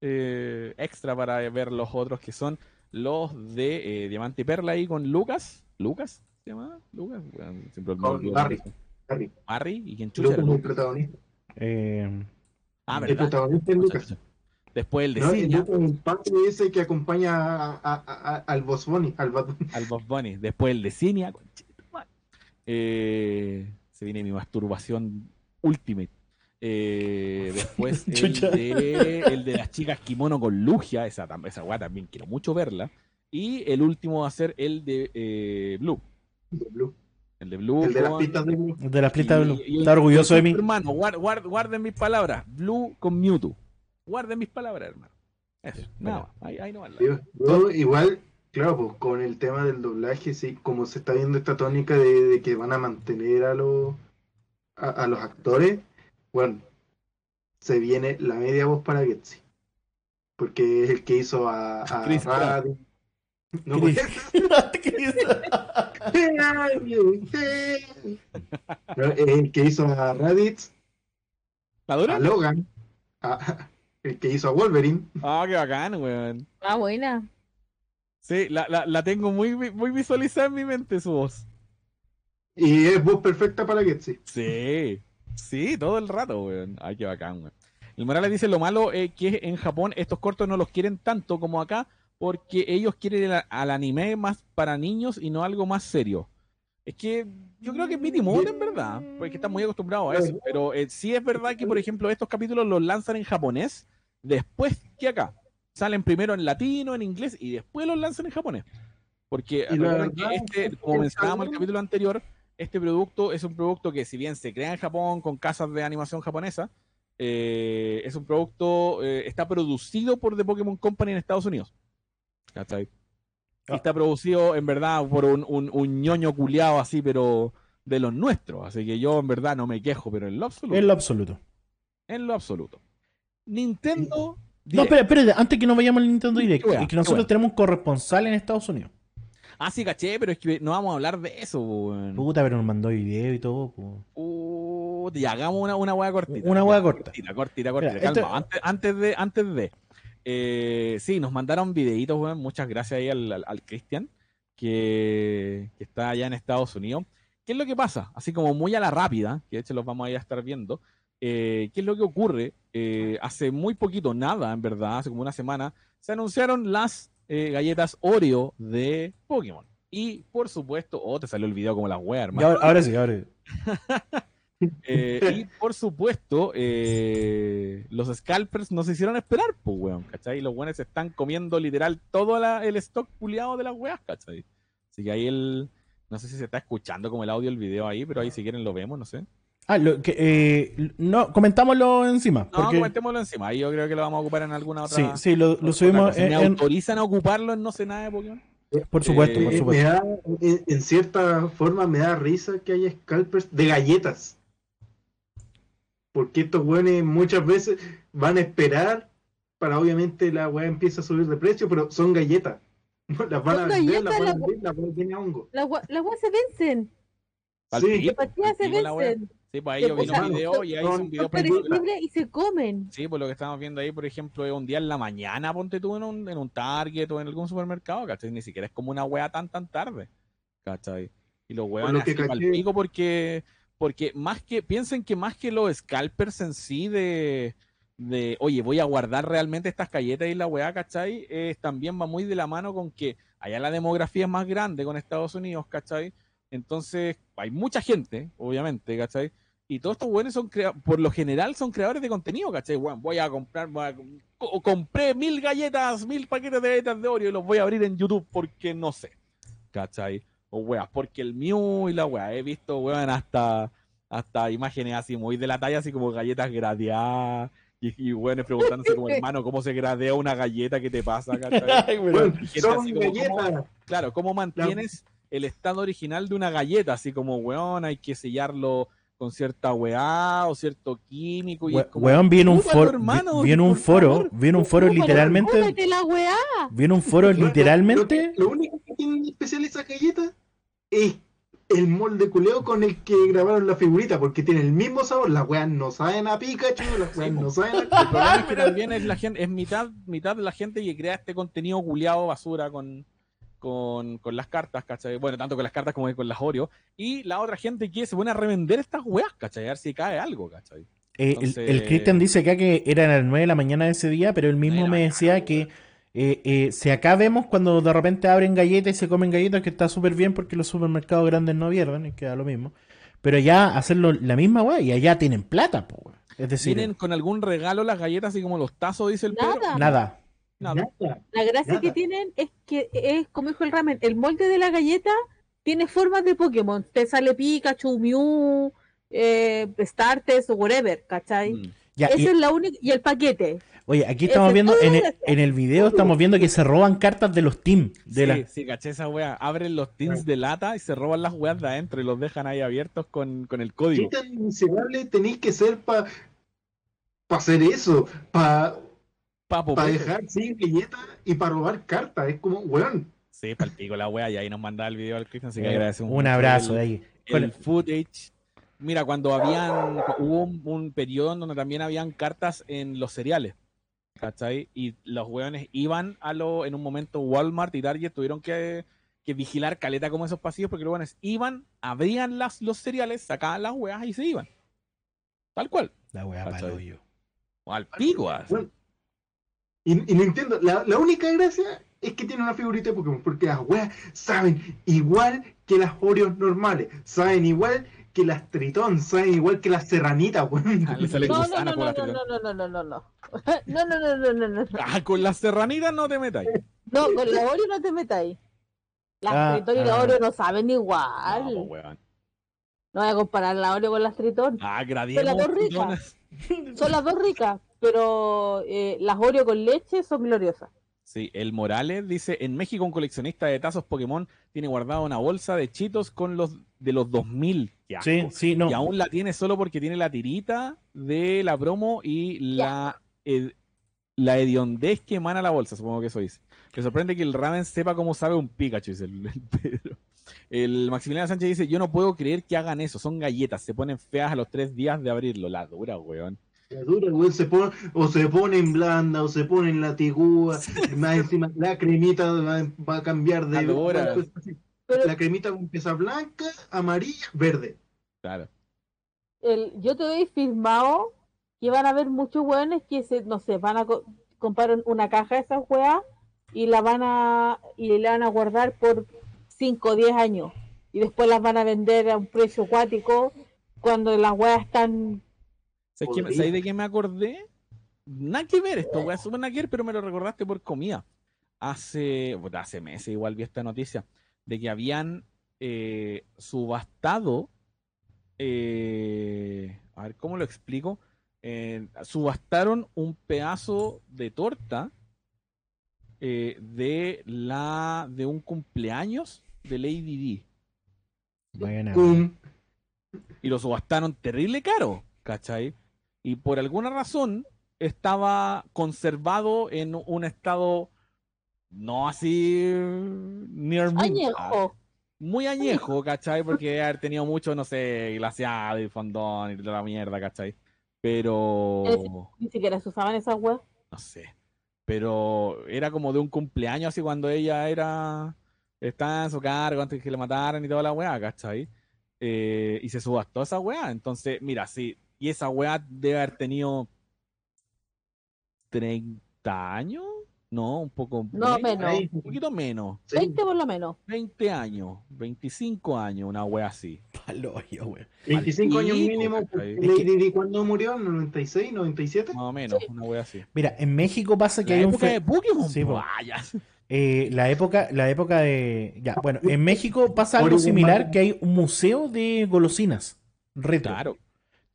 eh, extra para ver los otros que son los de eh, Diamante y Perla ahí con Lucas. ¿Lucas? ¿Se llama? ¿Lucas? Bueno, siempre Con. Barry. Harry. Barry y quién chucha Lucas era es el protagonista. Eh, Ah, El ¿verdad? protagonista es Lucas. Después el de No, el Ciña, el ese que acompaña a- a- a- al Boss Bunny, al Bad Bunny. al Bob Bunny. Después el de Cinia. Eh, se viene mi masturbación ultimate. Eh, después el de, el de las chicas kimono con Lugia. Esa, esa weá también quiero mucho verla. Y el último va a ser el de eh, Blue. de Blue. El de Blue. El de las con- pistas de Blue. de las pistas de Blue. y- y- Está orgulloso de mí. Hermano, guard- guard- guarden mis palabras. Blue con Mewtwo. Guarden mis palabras, hermano. Eso, nada más. Ahí, ahí no va la- Yo- igual, claro, pues con el tema del doblaje, sí, como se está viendo esta tónica de, de que van a mantener a los a, a los actores, bueno, se viene la media voz para Getsi. Porque es el que hizo a, a Chris Pratt. No, Chris- No, es el que hizo a Raditz, ¿La a dura? Logan, a- el que hizo a Wolverine. Ah, qué bacán, weón. Ah, buena. Sí, la, la, la tengo muy, muy visualizada en mi mente su voz. Y es voz perfecta para Getsi. Sí, sí, todo el rato, weón. Ay, qué bacán, weón. El Morales dice lo malo es que en Japón estos cortos no los quieren tanto como acá porque ellos quieren el- al anime más para niños y no algo más serio. Es que yo creo que es Moon en verdad, porque están muy acostumbrados a eso. Pero eh, sí es verdad que, por ejemplo, estos capítulos los lanzan en japonés después que acá. Salen primero en latino, en inglés y después los lanzan en japonés. Porque que este, como mencionábamos en el capítulo anterior, este producto es un producto que si bien se crea en Japón con casas de animación japonesa, eh, es un producto, eh, está producido por The Pokémon Company en Estados Unidos. ¿Cachai? Y Ah. está producido en verdad por un, un, un ñoño culiado así, pero de los nuestros. Así que yo en verdad no me quejo, pero en lo absoluto. En lo absoluto. En lo absoluto. Nintendo. No, espera, espera, antes que nos vayamos al Nintendo Direct, y que nosotros tenemos un corresponsal en Estados Unidos. Ah, sí, caché, pero es que no vamos a hablar de eso, weón. Puta, pero nos mandó video y todo. Uh, ya, hagamos una, una hueá cortita. Una hueá corta. Cortita, cortita, cortita. Mira, esto- calma. Antes, antes de, antes de. Eh, sí, nos mandaron videitos, weón. Muchas gracias ahí al, al, al Cristian, que, que está allá en Estados Unidos. ¿Qué es lo que pasa? Así como muy a la rápida, que de hecho los vamos a ir a estar viendo. eh, ¿Qué es lo que ocurre? Eh, hace muy poquito, nada, en verdad, hace como una semana, se anunciaron las eh, galletas Oreo de Pokémon. Y por supuesto, oh, te salió el video como las weas, Y hermano. ahora, ahora sí, ahora sí. Eh, y por supuesto, eh, los scalpers nos hicieron esperar, pues, weón, ¿cachai? Y los weones están comiendo literal todo la- el stock puliado de las weas, ¿cachai? Así que ahí el. No sé si se está escuchando como el audio del video ahí, pero ahí si quieren lo vemos, no sé. Ah, lo que, eh, no, comentámoslo encima. No, porque, comentémoslo encima. Ahí yo creo que lo vamos a ocupar en alguna otra. sí, sí, lo, subimos. ¿Me en- autorizan a ocuparlo en no sé nada de Pokémon? Por supuesto, Eh, por me supuesto. da, en, en cierta forma me da risa que haya scalpers de galletas. Porque estos weones muchas veces van a esperar para obviamente la weá empieza a subir de precio, pero son galletas. Las van a vender, las van a vender, las a tener hongo. Las las weas se vencen. Sí. De partida se vencen. Sí, pues ahí yo vi un video y ahí hice un son- video y se comen. Sí, pues lo que estamos viendo ahí, por ejemplo, es un día en la mañana, ponte tú en un, en un Target o en algún supermercado, ¿cachai? Ni siquiera es como una wea tan tan tarde, ¿cachai? Y los lo weones que así pico porque, porque más que, piensen que más que los scalpers en sí de, de oye, voy a guardar realmente estas galletas y la weá, ¿cachai? Eh, también va muy de la mano con que allá la demografía es más grande con Estados Unidos, ¿cachai? Entonces, hay mucha gente, obviamente, ¿cachai? Y todos estos buenos son por lo general son creadores de contenido, ¿cachai? Bueno, voy a comprar, compré mil galletas, mil paquetes de galletas de Oreo y los voy a abrir en YouTube porque no sé, ¿cachai? O weas, porque el Mew y la wea, he visto, weón, hasta, hasta imágenes así muy de la talla, así como galletas gradeadas. Y, y weones preguntándose como hermano, ¿cómo se gradea una galleta? ¿Qué te pasa? Ay, son así como. Claro, ¿cómo mantienes el estado original de una galleta? Así como, weón, hay que sellarlo con cierta weá o cierto químico. Y es We- como, Weón, vi en un "Chúpalo, foro, hermano, vi en un foro, favor". vi en un foro literalmente, la weá. vi en un foro literalmente, Lo, único que tienen especial esas galletas es el molde culeo con el que grabaron la figurita, porque tiene el mismo sabor. Las weas no saben a Pikachu, las weas no saben a El problema es que también es la gente, es mitad, mitad de la gente que crea este contenido culiado basura con, con, con las cartas, ¿cachai? Bueno, tanto con las cartas como con las Oreo. Y la otra gente que se pone a revender estas weas, ¿cachai? A ver si cae algo, ¿cachai? eh, el- entonces- el, Cristian dice acá que era a las 9 de la mañana de ese día, pero él mismo me decía mañana, que eh, eh, si acá vemos cuando de repente abren galletas y se comen galletas, que está súper bien porque los supermercados grandes no pierden, y queda lo mismo. Pero ya hacerlo la misma weá, y allá tienen plata, po. Es decir, ¿Tienen con algún regalo las galletas así como los tazos, dice el Pedro? Nada. nada. Nada. La gracia Nada. que tienen es que es, como dijo el ramen, el molde de la galleta tiene formas de Pokémon. Te sale Pikachu, Mew, eh, Starters o whatever, ¿cachai? Mm. Ya, Esa y- es la única. Y el paquete. oye, aquí estamos viendo, en el, en video estamos viendo que se roban cartas de los teams. De sí, la... sí, caché esa wea. Abren los tins de lata y se roban las weas de adentro y los dejan ahí abiertos con, con el ¿Qué código. tan miserable tenéis que ser para hacer eso? Para pa pues. dejar sin billetas y para robar cartas. Es como, weón. Sí, palpico la wea y ahí nos mandaba el video al Cristian, así que Eh, agradecemos un abrazo el- de ahí. el footage. Mira, cuando habían, hubo un, un periodo en donde también habían cartas en los cereales, ¿cachai? Y los weones iban a lo, en un momento Walmart y Target tuvieron que, que vigilar caleta como esos pasillos porque los weones iban, abrían las, los cereales, sacaban las weas y se iban. Tal cual. La hoyo. O al pico, así. Bueno, Y, y Nintendo, la, la única gracia es que tiene una figurita de Pokémon, porque las weas saben igual que las Oreos normales, saben igual que las Tritón, saben igual que las Serranitas, weón. Ah, le sale No, no, no, no, no, no, no, no, no, no. No, no, no, no, no, no. Ah, con las serranitas no te metas. No, con la Oreo no te metáis. Las Ah, Tritón y ah. la Oreo no saben No, igual. po, weón. No voy a comparar la Oreo con las Tritón. Ah, Son gradiemos. las dos ricas. Son las dos ricas, pero eh, las Oreo con leche son gloriosas. Sí, el Morales dice, en México un coleccionista de tazos Pokémon tiene guardada una bolsa de chitos con los de los 2000. Qué asco. Sí, sí, no. Y aún la tiene solo porque tiene la tirita de la promo y la, ed- la hediondez que emana la bolsa, supongo que eso dice. Me sorprende que el ramen sepa cómo sabe un Pikachu, dice el, el Pedro. El Maximiliano Sánchez dice, yo no puedo creer que hagan eso, son galletas, se ponen feas a los tres días de abrirlo. La dura, weón. La dura, güey, se pone, o se pone en blanda, o se pone en latigúa, más encima la cremita va, va a cambiar de La. Pero la cremita empieza blanca, amarilla, verde. Claro. el, yo te doy firmado que van a haber muchos hueones que se, no sé, van a co- comprar un- una caja de esas weas y la van a y la van a guardar por 5 o 10 años y después las van a vender a un precio acuático cuando las weas están ¿Sabes, qué- Podría. ¿sabes de qué me acordé? Nada que ver esto, voy a súper nada que ver, pero me lo recordaste por comida. Hace, hace meses igual vi esta noticia de que habían eh, subastado, eh, a ver, ¿cómo lo explico? Eh, subastaron un pedazo de torta eh, de la de un cumpleaños de Lady D Buena, Cum. y lo subastaron terrible caro, ¿cachai? Y por alguna razón estaba conservado en un estado no así near añejo. muy añejo, ¿cachai? Porque haber tenido mucho, no sé, glaseado y fondón y toda la mierda, ¿cachai? Pero Ni siquiera se usaban esas weas. no sé. Pero era como de un cumpleaños así cuando ella era estaba en su cargo antes que le mataran y toda la weá, ¿cachai? Eh, y se subastó esa weá. Entonces, mira, sí. Y esa weá debe haber tenido 30 años. No, un poco No, menos, menos. Un poquito menos. Sí. 20 por lo menos. 20 años, 25 años, una weá así. Palo hoyo, weón. 25 años mínimo. Lady Di, ¿Cuándo murió? ¿En el 96, 97? Más o menos, una weá así. Mira, en México pasa que La hay un época fe- de Pokémon, Sí, vaya. eh, la época, la época de. Ya, bueno, en México pasa algo similar que hay un museo de golosinas retro. Claro.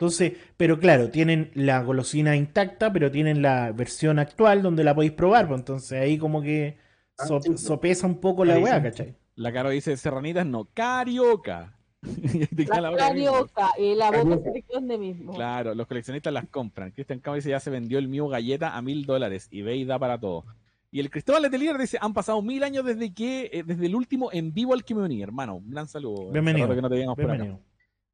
Entonces, pero claro, tienen la golosina intacta, pero tienen la versión actual donde la podéis probar. pues, entonces ahí como que Ah, so- pues. sopesa un poco la weá. ¿cachai? La Caro dice Serranitas no, Carioca. La carioca y la boca de mismo. Claro, los coleccionistas las compran. Cristian Cabo dice ya se vendió el mío galleta a mil dólares y ve y da para todo. Y el Cristóbal Letelier dice, han pasado mil años desde que, eh, desde el último en vivo al que me uní, hermano. Un gran saludo. Hace Bienvenido. que no te veíamos por acá. Bienvenido.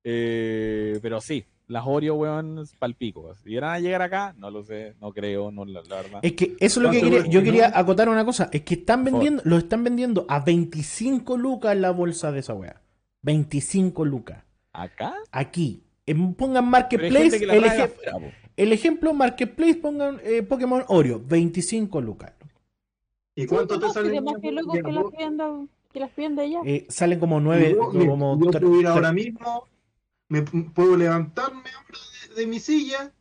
Eh, pero sí, las Oreo, weón, palpico. Si iban a llegar acá, no lo sé, no creo, no la, la verdad. Es que eso es lo que quería, yo quería acotar una cosa, es que están vendiendo, lo están vendiendo a 25 lucas la bolsa de esa weá. 25 lucas. ¿Acá? Aquí. En- pongan Marketplace, el, po. el ejemplo Marketplace, pongan eh, Pokémon Oreo, 25 lucas. ¿Y cuánto te sale? que luego que las que las piden de allá. Eh, salen como 9, yo, mira, como yo tre- puedo ir tre- ahora mismo, me puedo levantarme ahora de, de mi silla,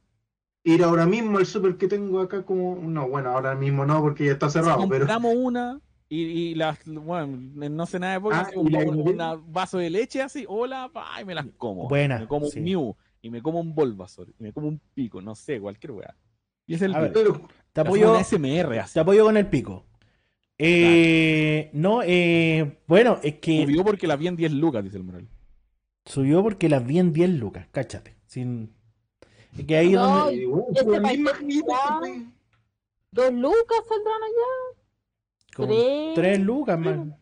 ir ahora mismo al super que tengo acá como, no, bueno, ahora mismo no porque ya está cerrado, pero compramos una y, y las, bueno, no sé nada de Pokémon, Ah, un, vaso de leche así, hola, pa, y me las como. Buena, Me como sí. un Mew, y me como un Bulbasaur, y me como un pico, no sé, cualquier weá. Y es el A ver, pero te apoyo, SMR así. te apoyo con el pico. Eh, no, eh, bueno, es que Subió porque la vi en 10 lucas, dice el Moral. Subió porque las vi en 10 lucas, cáchate. Sin... Es que ahí es No, donde... bueno. Dos lucas saldrán allá. como tres. 3 lucas, man.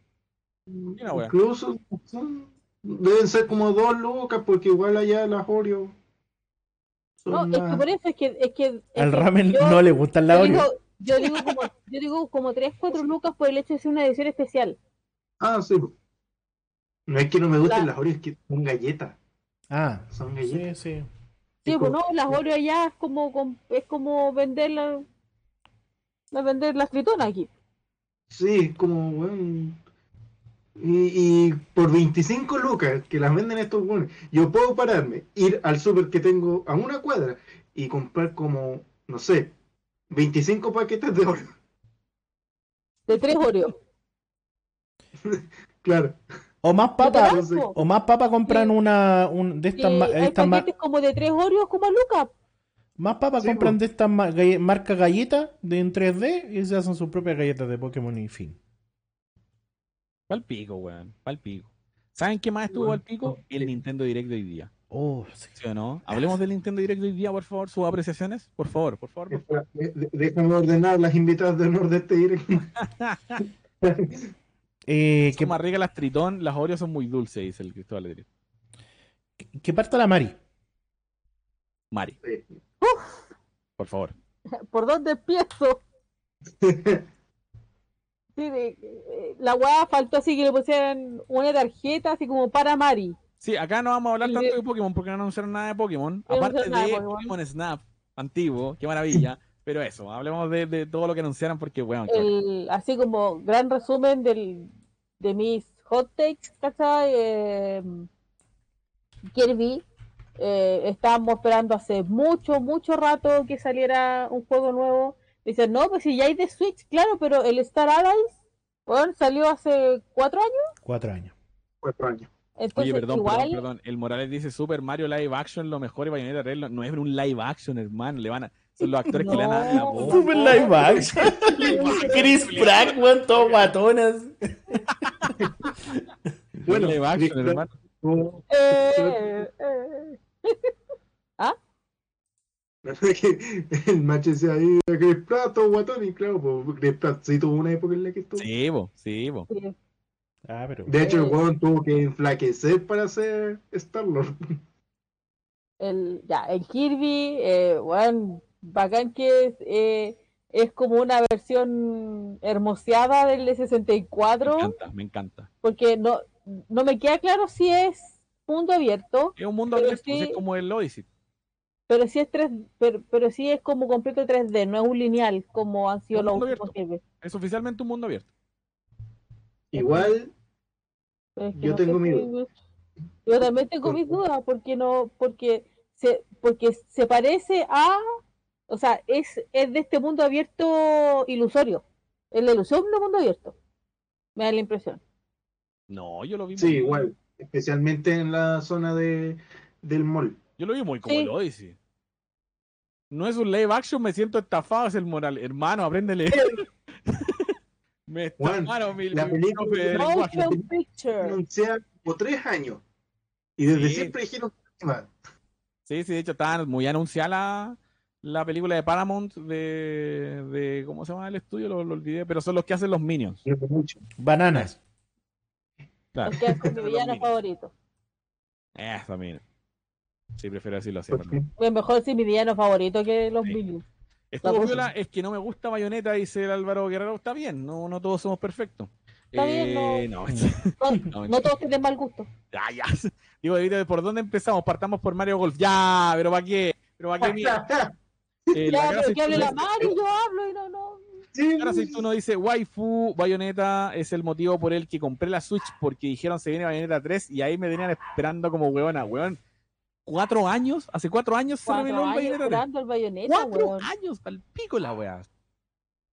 Mira. Incluso son- deben ser como dos lucas porque igual allá las Oreo No, es que por eso es que. Es que es Al que ramen yo- no le gustan la yo Oreo. digo, yo digo como, yo digo como 3, 4 lucas por el hecho de ser una edición especial. Ah, sí. No es que no me gusten La- las Oreo, es que son galletas. Ah, Son sí, galletas. sí. Sí, Es pues como- no, las Oreo allá es como, com- es como vender la, la vender las fritonas aquí. Sí, como, weón. Y, y por 25 lucas que las venden estos weones, yo puedo pararme, ir al súper que tengo a una cuadra y comprar como, no sé, 25 paquetes de oro. De 3 Oreo. Claro. O más ¿Te papas, o más papas compran Sí. una un, de estas ma- hay estas ma- como de 3 Oreos como a lucas. Más papas Sí, compran de estas ma- galle- marca galletas de en 3D y se hacen sus propias galletas de Pokémon y fin. Pal pico, weón. Pal pico. ¿Saben qué más estuvo Igual, al pico? El. Nintendo Direct de hoy día. Oh, sí. ¿Sí o no? Hablemos del Nintendo Direct de hoy día, por favor, sus apreciaciones. Por favor, por favor. por Déjame ordenar las invitadas de honor de este directo. Eh, que, más ricas las Tritón, las Oreos son muy dulces, dice el Cristóbal Letri. que parta la Mari. Mari, por favor. ¿Por dónde empiezo? Sí, eh, la weá faltó así que le pusieran una tarjeta así como para Mari. Sí, acá no vamos a hablar tanto de- Pokémon porque no anunciaron nada de Pokémon. No Aparte de nada de Pokémon. Pokémon. Snap, antiguo, qué maravilla. Pero eso, hablemos de, de todo lo que anunciaron porque, qué El, así como gran resumen del, de mis hot takes, ¿cachai? Eh, Kirby. eh, estábamos esperando hace mucho, mucho rato que saliera un juego nuevo. Dicen, no, pues si ya hay de Switch, claro, pero el Star Allies, bueno, salió hace cuatro años. Cuatro años. Cuatro años. Entonces, Oye, perdón, igual, perdón, perdón. El Morales dice Super Mario Live Action, lo mejor y Bayonetta 3. lo- No es un live action, hermano. Le van a, los actores que le dan la No. voz. Super live action. Chris Pratt, weón, todo guatonas. Bueno, live action, hermano. Eh, eh, la verdad que el match ese ahí de Chris Pratt o guatón y claro, pues Chris Pratt sí tuvo una época en la que estuvo. Sí, bo, sí, bo. sí. Ah, pero. De hecho, el Eh. weón tuvo que enflaquecer para ser Star-Lord. el, ya, el Kirby, eh, bueno, bacán que es, eh, es como una versión hermoseada del de Me 64, encanta, me encanta. porque no, no me queda claro si es mundo abierto, Es un mundo abierto, pues, sí- es como el Odyssey. pero sí es tres, pero, pero sí es como completo 3D, no es un lineal como han sido los últimos. Es oficialmente un mundo abierto. Igual, Pero es que Yo no tengo mi si- duda. Yo también tengo mis dudas, porque no, porque se, porque se parece a, o sea, es, es de este mundo abierto ilusorio. Es la ilusión de mundo abierto. Me da la impresión. No, yo lo vi sí, muy, igual. Especialmente en la zona de, del mall. Yo lo vi muy como Sí. el Odyssey. No es un live action, me siento estafado, es el moral. Hermano, apréndele. me Juan, estafaron mi, la mi película. Anunciada por tres años. Y desde Sí. siempre dijeron que. Sí, sí, de hecho estaba muy anunciada la, la película de Paramount de, de ¿cómo se llama el estudio? Lo, lo olvidé, pero son los que hacen los Minions. Bananas. Claro. Es que es mi Los villano favorito. Eso, mira. Sí, prefiero decirlo así. Porque- perdón. Es mejor si mi villano favorito que los Sí. Minions. Estuvo piola, es que no me gusta Bayonetta, dice el Álvaro Guerrero. Está bien, no, no todos somos perfectos. Está bien, Eh, no. no, No, No, no todos tienen mal gusto. Ya, ya. Digo, ¿por dónde empezamos? Partamos por Mario Golf. Ya, pero ¿para qué? ¿Pero para qué? Mira, eh, la Ya, cara pero que hable la Mari, yo hablo y no, no. Sí, cara aceituno dice, waifu, Bayonetta es el motivo por el que compré la Switch porque dijeron se viene Bayonetta 3 y ahí me tenían esperando como huevona, weón. ¿Cuatro años? ¿Hace cuatro años se Cuatro reveló el años Bayonetta 3? esperando el bayoneta, ¡Cuatro weón. años! Al pico la weá.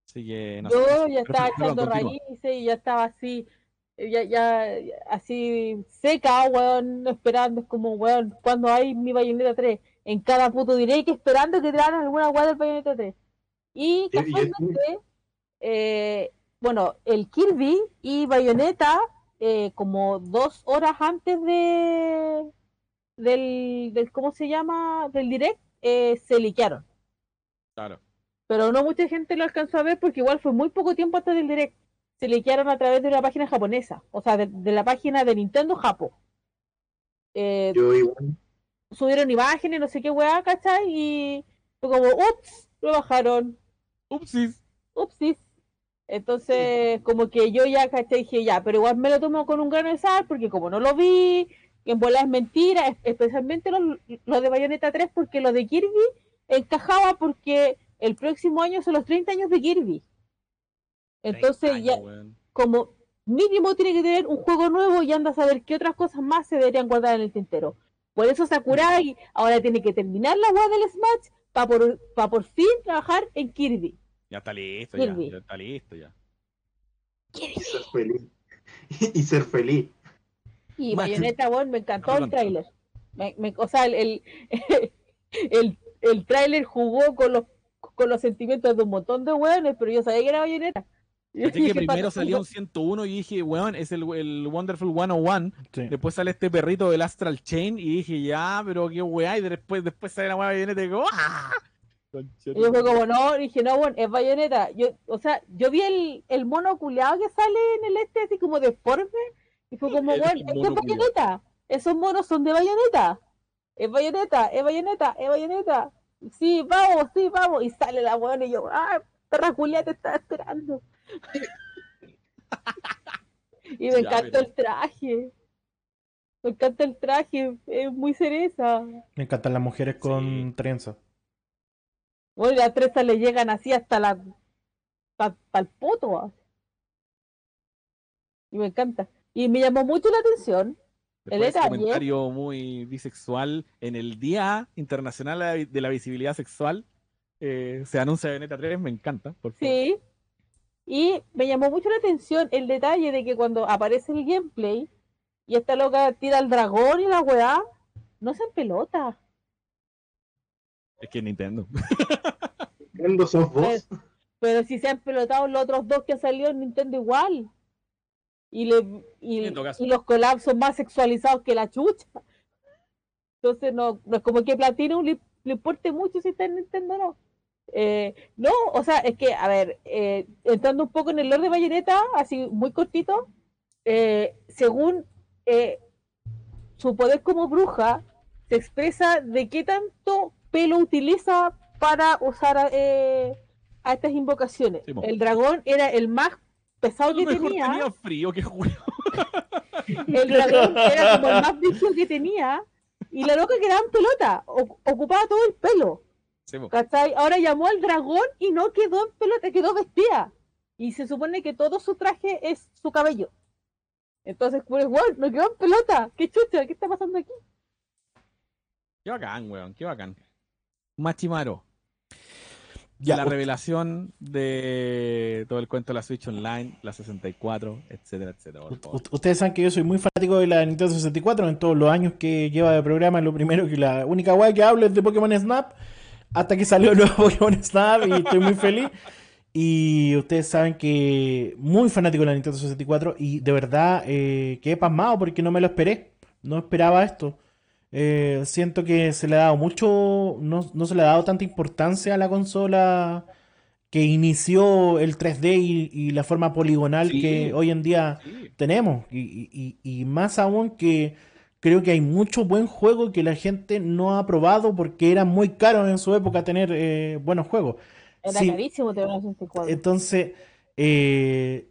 Así que, no Yo sé. ya estaba echando raíces y ya estaba así, ya, ya, así seca, weón, esperando. Es como, weón, cuando hay mi Bayonetta 3, en cada puto direct esperando que tragan alguna weá del Bayonetta 3. Y Y- y- casualmente, eh, bueno, el Kirby y Bayonetta, eh, como dos horas antes de del, del ¿cómo se llama? del direct, eh, se liquearon. Claro. Pero no mucha gente lo alcanzó a ver porque igual fue muy poco tiempo antes del direct. Se liquearon a través de una página japonesa, o sea, de, de la página de Nintendo Japo. Eh, Yo igual. Subieron imágenes, no sé qué weá, ¿cachai? Y fue como, ups, lo bajaron, Upsis. upsis. Entonces, como que yo ya, ¿cachai? Dije, ya, pero igual me lo tomo con un grano de sal, porque como no lo vi, que en bola es mentira, es- especialmente lo, lo de Bayonetta 3, porque lo de Kirby encajaba porque el próximo año son los 30 años de Kirby. Entonces, 30 ya, weón. como mínimo tiene que tener un juego nuevo y anda a saber qué otras cosas más se deberían guardar en el tintero. Por eso Sakurai ahora tiene que terminar la web del Smash para por, pa por fin trabajar en Kirby. Ya está listo, ya. Kirby. Ya está listo, ya. Y ser feliz. y ser feliz. Y Bueno. Bayonetta, bueno, me encantó el tráiler. Me, me- o sea, el, el, el, el tráiler jugó con los con los sentimientos de un montón de weones, pero yo sabía que era bayoneta. Que primero salió un 101 y dije, weón, es el, el Wonderful 101. Sí. Después sale este perrito del Astral Chain y dije, ya, pero qué weá. Y después, después sale la weá bayoneta y digo, ¡ah! Y yo fue como, no, dije, no, bueno, es bayoneta. Yo, o sea, yo vi el, el mono culeado que sale en el este, así como deforme, y fue como, bueno, es es bayoneta. Esos monos son de bayoneta. Es bayoneta, es bayoneta, es bayoneta. Sí, vamos, sí, vamos. Y sale la weón y yo, ah, perra culiada te estaba esperando. Y me Ya, pero- el traje. Me encanta el traje, es muy cereza. Me encantan las mujeres con trenza. Bueno, las trenzas le llegan así hasta la. hasta el poto. ah. Y me encanta. Y me llamó mucho la atención. Después El detalle- comentario muy bisexual en el Día Internacional de la Visibilidad Sexual. eh, se anuncia Bayonetta 3, me encanta. Por favor. Sí. Y me llamó mucho la atención el detalle de que cuando aparece el gameplay y esta loca tira al dragón y la weá, no se pelota. Es que Nintendo. Nintendo sos vos. Pero si se han pelotado los otros dos que han salido en Nintendo igual. Y, le, y, y los collabs son más sexualizados que la chucha. Entonces no, no es como que Platinum le, le importe mucho si está en Nintendo o no. Eh, no, o sea, es que, a ver, eh, entrando un poco en el lore de Bayonetta, así muy cortito, eh, según eh, su poder como bruja, se expresa de qué tanto pelo utiliza para usar eh, a estas invocaciones. Sí, el dragón era el más pesado que tenía. tenía frío. El dragón era como el más brígido que tenía. Y la loca quedaba en pelota. ocupaba todo el pelo. Sí. ¿Cachai? Ahora llamó al dragón y no quedó en pelota, quedó vestida. Y se supone que todo su traje es su cabello. Entonces, pues, igual, no quedó en pelota. ¿Qué chucha? ¿Qué está pasando aquí? Qué bacán, weón, qué bacán. Machimaro. Ya, la revelación de todo el cuento de la Switch Online, la 64, etcétera, etcétera. ustedes saben que yo soy muy fanático de la Nintendo 64. En todos los años que lleva de programa, lo primero que la única weá que hablo es de Pokémon Snap. Hasta que salió el nuevo Pokémon Snap y estoy muy feliz. Y ustedes saben que muy fanático de la Nintendo 64 y de verdad eh, quedé pasmado porque no me lo esperé. No esperaba esto. Eh, siento que se le ha dado mucho, no, no se le ha dado tanta importancia a la consola que inició el 3D y, y la forma poligonal Sí. que hoy en día Sí. tenemos. Y, y- y- y más aún que creo que hay mucho buen juego que la gente no ha probado porque era muy caro en su época tener eh, buenos juegos. Era Sí. carísimo tener una 64. Entonces, eh,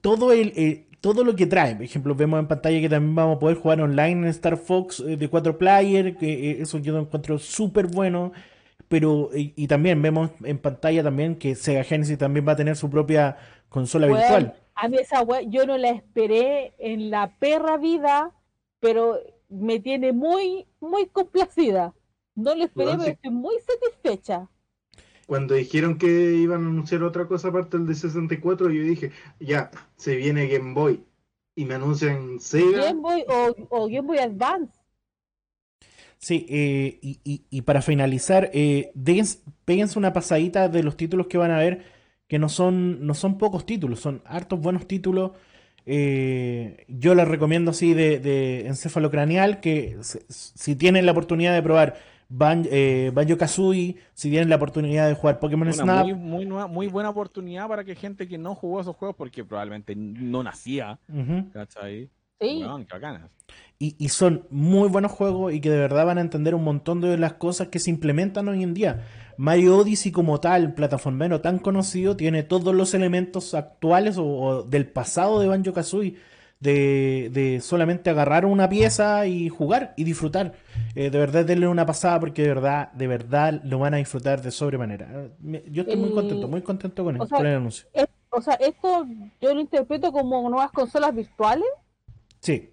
todo el, eh, todo lo que trae, por ejemplo, vemos en pantalla que también vamos a poder jugar online en Star Fox eh, de 4 player, que eso yo lo encuentro súper bueno. Pero, y, y también vemos en pantalla también que Sega Genesis también va a tener su propia consola virtual. a mí esa wea, yo no la esperé en la perra vida, pero me tiene muy, muy complacida. No la esperé, pero estoy muy satisfecha. Cuando dijeron que iban a anunciar otra cosa aparte del de 64, yo dije, ya, se viene Game Boy. Y me anuncian Sega. Game Boy o, o Game Boy Advance. Sí, eh, y, y- y para finalizar, eh, péguense una pasadita de los títulos que van a ver, que no son, no son pocos títulos, son hartos buenos títulos. Eh, yo les recomiendo así de, de encefalocraneal, que se- si tienen la oportunidad de probar Ban, eh, Banjo Kazooie, si tienen la oportunidad de jugar Pokémon Una Snap, muy, muy, nueva- muy buena oportunidad para que gente que no jugó esos juegos porque probablemente no nacía, ¿cachai? Sí. Y, y son muy buenos juegos y que de verdad van a entender un montón de las cosas que se implementan hoy en día. Mario Odyssey como tal, plataformero tan conocido, tiene todos los elementos actuales o, o del pasado de Banjo Kazooie. De, de solamente agarrar una pieza y jugar y disfrutar. Eh, de verdad, denle una pasada porque de verdad, de verdad lo van a disfrutar de sobremanera. Eh, Yo estoy muy contento, muy contento con, el- sea, con el anuncio. Es- o sea, esto yo lo interpreto como nuevas consolas virtuales. Sí.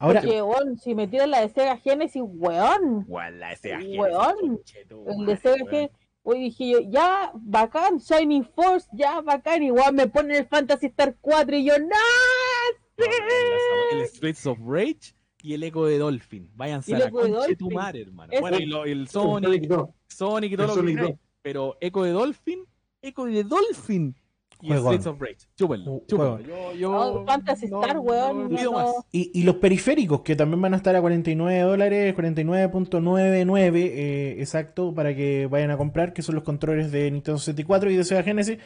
Sí. Ahora, Porque, weón, si me tiran la de Sega Genesis, weón. Guala, ese Weón, El de Sega Genesis. Hoy dije yo, ya, bacán, Shining Force, ya, bacán. Igual me ponen el Fantasy Star 4 y yo, ¡no! El Streets of Rage y el eco de Dolphin. Váyanse a el la de concha de tu Dolphin. madre, hermano. Bueno, y lo- el Sonic Sonic, 2. Sonic y todo El lo que Sonic 2. pero eco de Dolphin, eco de Dolphin y Juegón. Streets of Rage. Chúpenlo, chúpenlo. juegón. Yo, yo Oh, Fantasy no- Star, weón, no pido no- más. Y, y los periféricos, que también van a estar a 49 dólares, 49.99 eh, exacto, para que vayan a comprar, que son los controles de Nintendo 64 y de Sega Genesis,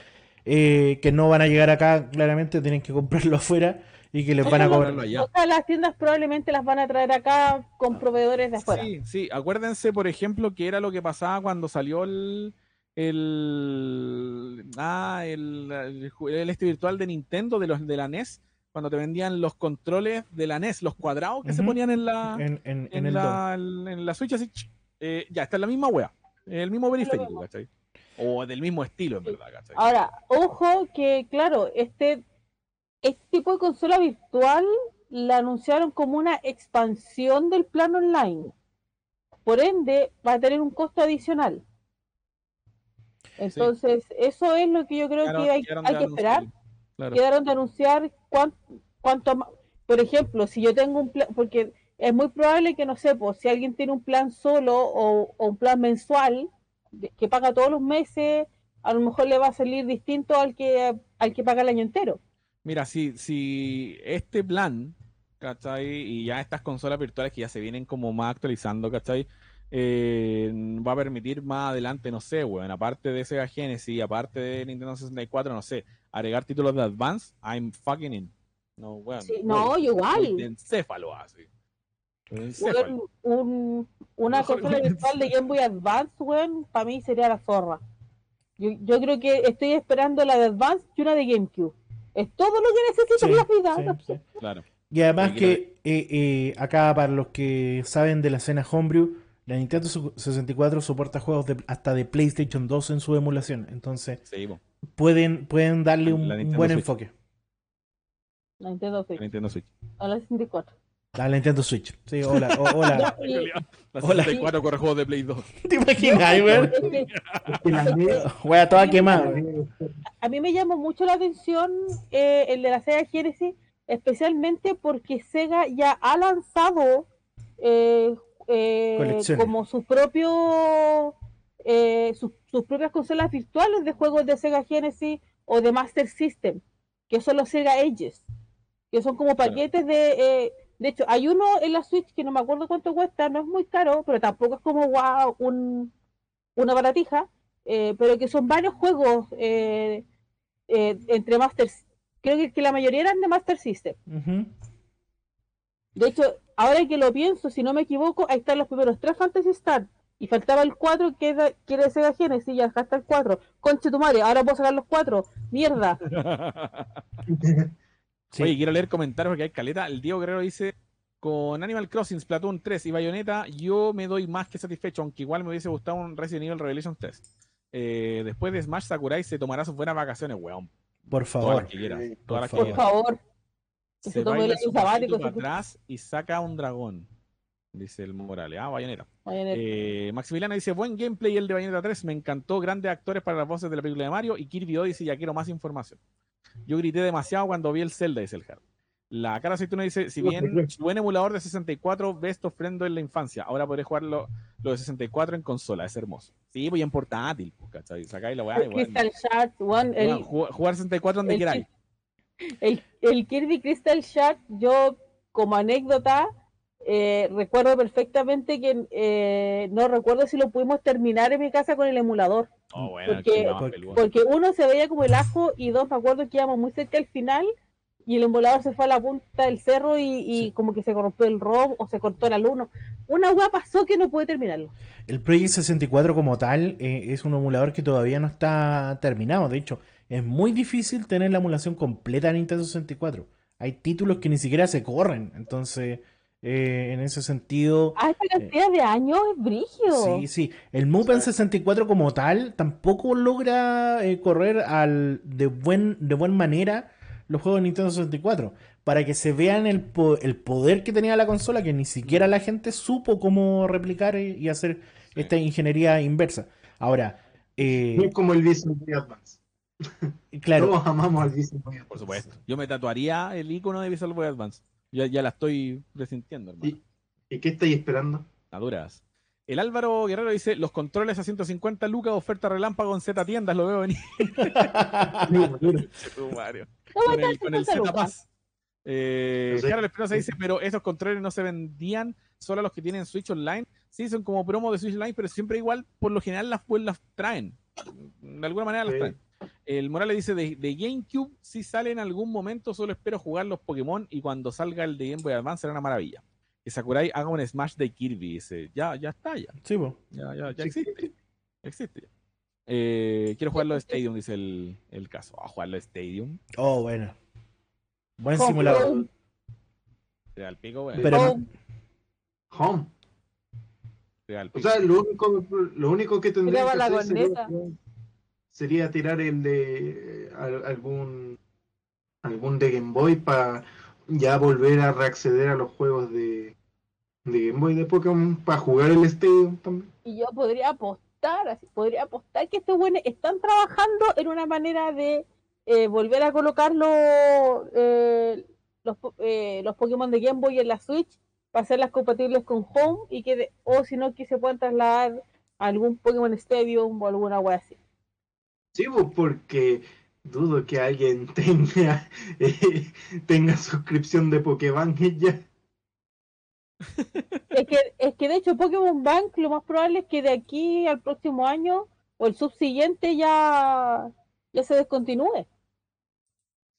eh, que no van a llegar acá, claramente tienen que comprarlo afuera y que les van a cobrar. O sea, las tiendas probablemente las van a traer acá con proveedores de afuera. Sí, sí, acuérdense, por ejemplo, que era lo que pasaba cuando salió el el ah, el, el, este virtual de Nintendo de los de la NES, cuando te vendían los controles de la NES, los cuadrados que se ponían en la En, en- en en el la, en la Switch así, eh, ya está en la misma wea, el mismo periférico. O del mismo estilo, en verdad, ¿cachai? Ahora, ojo que, claro, este, este tipo de consola virtual la anunciaron como una expansión del plan online. Por ende, va a tener un costo adicional. Entonces, eso es lo que yo creo Quedaron- que hay, que esperar. claro. Quedaron de anunciar cuán- cuánto más. Por ejemplo, si yo tengo un plan, porque es muy probable que, no sé, pues, si alguien tiene un plan solo o, o un plan mensual que paga todos los meses, a lo mejor le va a salir distinto al que, al que paga el año entero. Mira, si, si este plan, ¿cachai? Y ya estas consolas virtuales que ya se vienen como más actualizando, ¿cachai? Eh, va a permitir más adelante, no sé, weón, aparte de Sega Genesis, aparte de Nintendo 64, no sé, agregar títulos de Advance, I'm fucking in. No, weón. Sí, no, voy- igual. de encéfalo así. De encéfalo. Un- un- una Mejor consola virtual de Game Boy Advance, weón, para mí sería la zorra. Yo, yo creo que estoy esperando la de Advance y una de GameCube. Es todo lo que necesito Sí, en la vida. sí, sí. Claro. Y además que eh, eh, acá para los que saben de la escena Homebrew, la Nintendo su- 64 soporta juegos de- hasta de PlayStation 2 en su emulación. Entonces Sí, pueden, pueden darle un, buen Switch. enfoque La Nintendo Switch, la Nintendo Switch. a la 64. a la Nintendo Switch. Sí, hola, o- hola. Y- La Hola. 64 corre juegos de Play 2. ¿Te imaginas, NES- Wea toda quemada. A mí me llamó mucho la atención eh, el de la Sega Genesis, especialmente porque Sega ya ha lanzado eh, eh, como su propio eh, sus- sus propias consolas virtuales de juegos de Sega Genesis o de Master System, que son los Sega Ages, que son como Claro. paquetes de eh, de hecho, hay uno en la Switch que no me acuerdo cuánto cuesta, no es muy caro, pero tampoco es como wow, un, una baratija, pero que son varios juegos entre Master creo que, que la mayoría eran de Master System. De hecho, ahora que lo pienso, si no me equivoco, ahí están los primeros tres Fantasy Star. Y faltaba el 4 que era, que era Sega Genesis, ya acá está el 4. Conche tu madre, ahora puedo sacar los 4. Mierda. Sí. Oye, quiero leer comentarios porque hay caleta. El Diego Guerrero dice: Con Animal Crossing, Splatoon 3 y Bayonetta, yo me doy más que satisfecho, aunque igual me hubiese gustado un Resident Evil Revelations 3. Eh, después de Smash, Sakurai se tomará sus buenas vacaciones, weón. Por Todas favor. las que quieras. Sí, Todas las que por Por quieras. favor. Se se baila año su sabático. para atrás y saca un dragón. Dice el Morales. Ah, Bayonetta. Vayan a- Eh, Maximiliano dice: Buen gameplay el de Bayonetta 3. Me encantó. Grandes actores para las voces de la película de Mario. Y Kirby dice: Ya quiero más información. Yo grité demasiado cuando vi el Zelda, dice el Hard. La cara aceituna dice: Si bien buen emulador de 64, ves ofrendo en la infancia. Ahora podré jugar lo, de 64 en consola. Es hermoso. Sí, voy en portátil. pues, ¿cachai? Sacáis la weá. Crystal el, jugar 64 donde queráis. El, el Kirby Crystal Shark, yo como anécdota, eh, recuerdo perfectamente que eh, no recuerdo si lo pudimos terminar en mi casa con el emulador, Oh, bueno, Porque- uno se veía como el ajo y dos, me acuerdo que íbamos muy cerca al final y el emulador se fue a la punta del cerro y, y Sí. como que se corrompió el ROM o se cortó la luz. no. Una hueá pasó que no pude terminarlo. El Project 64 como tal eh, es un emulador que todavía no está terminado. De hecho, es muy difícil tener la emulación completa de Nintendo 64. Hay títulos que ni siquiera se corren. Entonces, eh, en ese sentido, A esta cantidad de años es brigio. sí, sí. El Mupen 64 como tal tampoco logra eh, correr al, de, buen, de buena manera los juegos de Nintendo 64. Para que se vean el, po- el poder que tenía la consola, que ni siquiera la gente supo cómo replicar y, y hacer Sí. esta ingeniería inversa. Ahora, eh, No es como el Visual Advance. claro, Todos amamos al Visual Boy Advance. Por supuesto. Yo me tatuaría el icono de Visual Boy Advance. Ya, ya la estoy presintiendo, hermano. ¿Y, ¿Y qué estáis esperando? Maduras. El Álvaro Guerrero dice, los controles a 150 lucas, oferta relámpago en Z tiendas, lo veo venir. Con el, con el 50 Z. Pass. Eh, No sé. Espinosa dice, pero esos controles no se vendían solo a los que tienen Switch Online. Sí, son como promo de Switch Online, pero siempre igual, por lo general las pues las traen. De alguna manera las Sí. traen. El Morales dice, de, de GameCube si sale en algún momento, solo espero jugar los Pokémon y cuando salga el de Game Boy Advance será una maravilla. Que Sakurai haga un Smash de Kirby. Dice, ya, ya está, ya. Sí, po. Ya, ya, ya Sí. existe. Existe. Eh, quiero jugarlo de Stadium, dice el, el caso. A jugarlo de Stadium. Oh, bueno. Buen Home simulador. Run, Te al pico, weón. Pero Home. Home. Te da al O sea, lo único, lo único que tendría que hacer sería, tirar el de eh, al- algún algún de Game Boy para ya volver a reacceder a los juegos de, Game Boy de Pokémon para jugar el Stadium también. Y yo podría apostar, así, podría apostar que estos buenos están trabajando en una manera de eh, volver a colocar eh, los, eh, los Pokémon de Game Boy en la Switch para hacerlas compatibles con Home y que o si no que se puedan trasladar a algún Pokémon Stadium o alguna wea así. Sí, pues, porque dudo que alguien tenga eh, tenga suscripción de Pokébank y ya. Es que, es que de hecho Pokémon Bank lo más probable es que de aquí al próximo año o el subsiguiente ya, ya se descontinúe.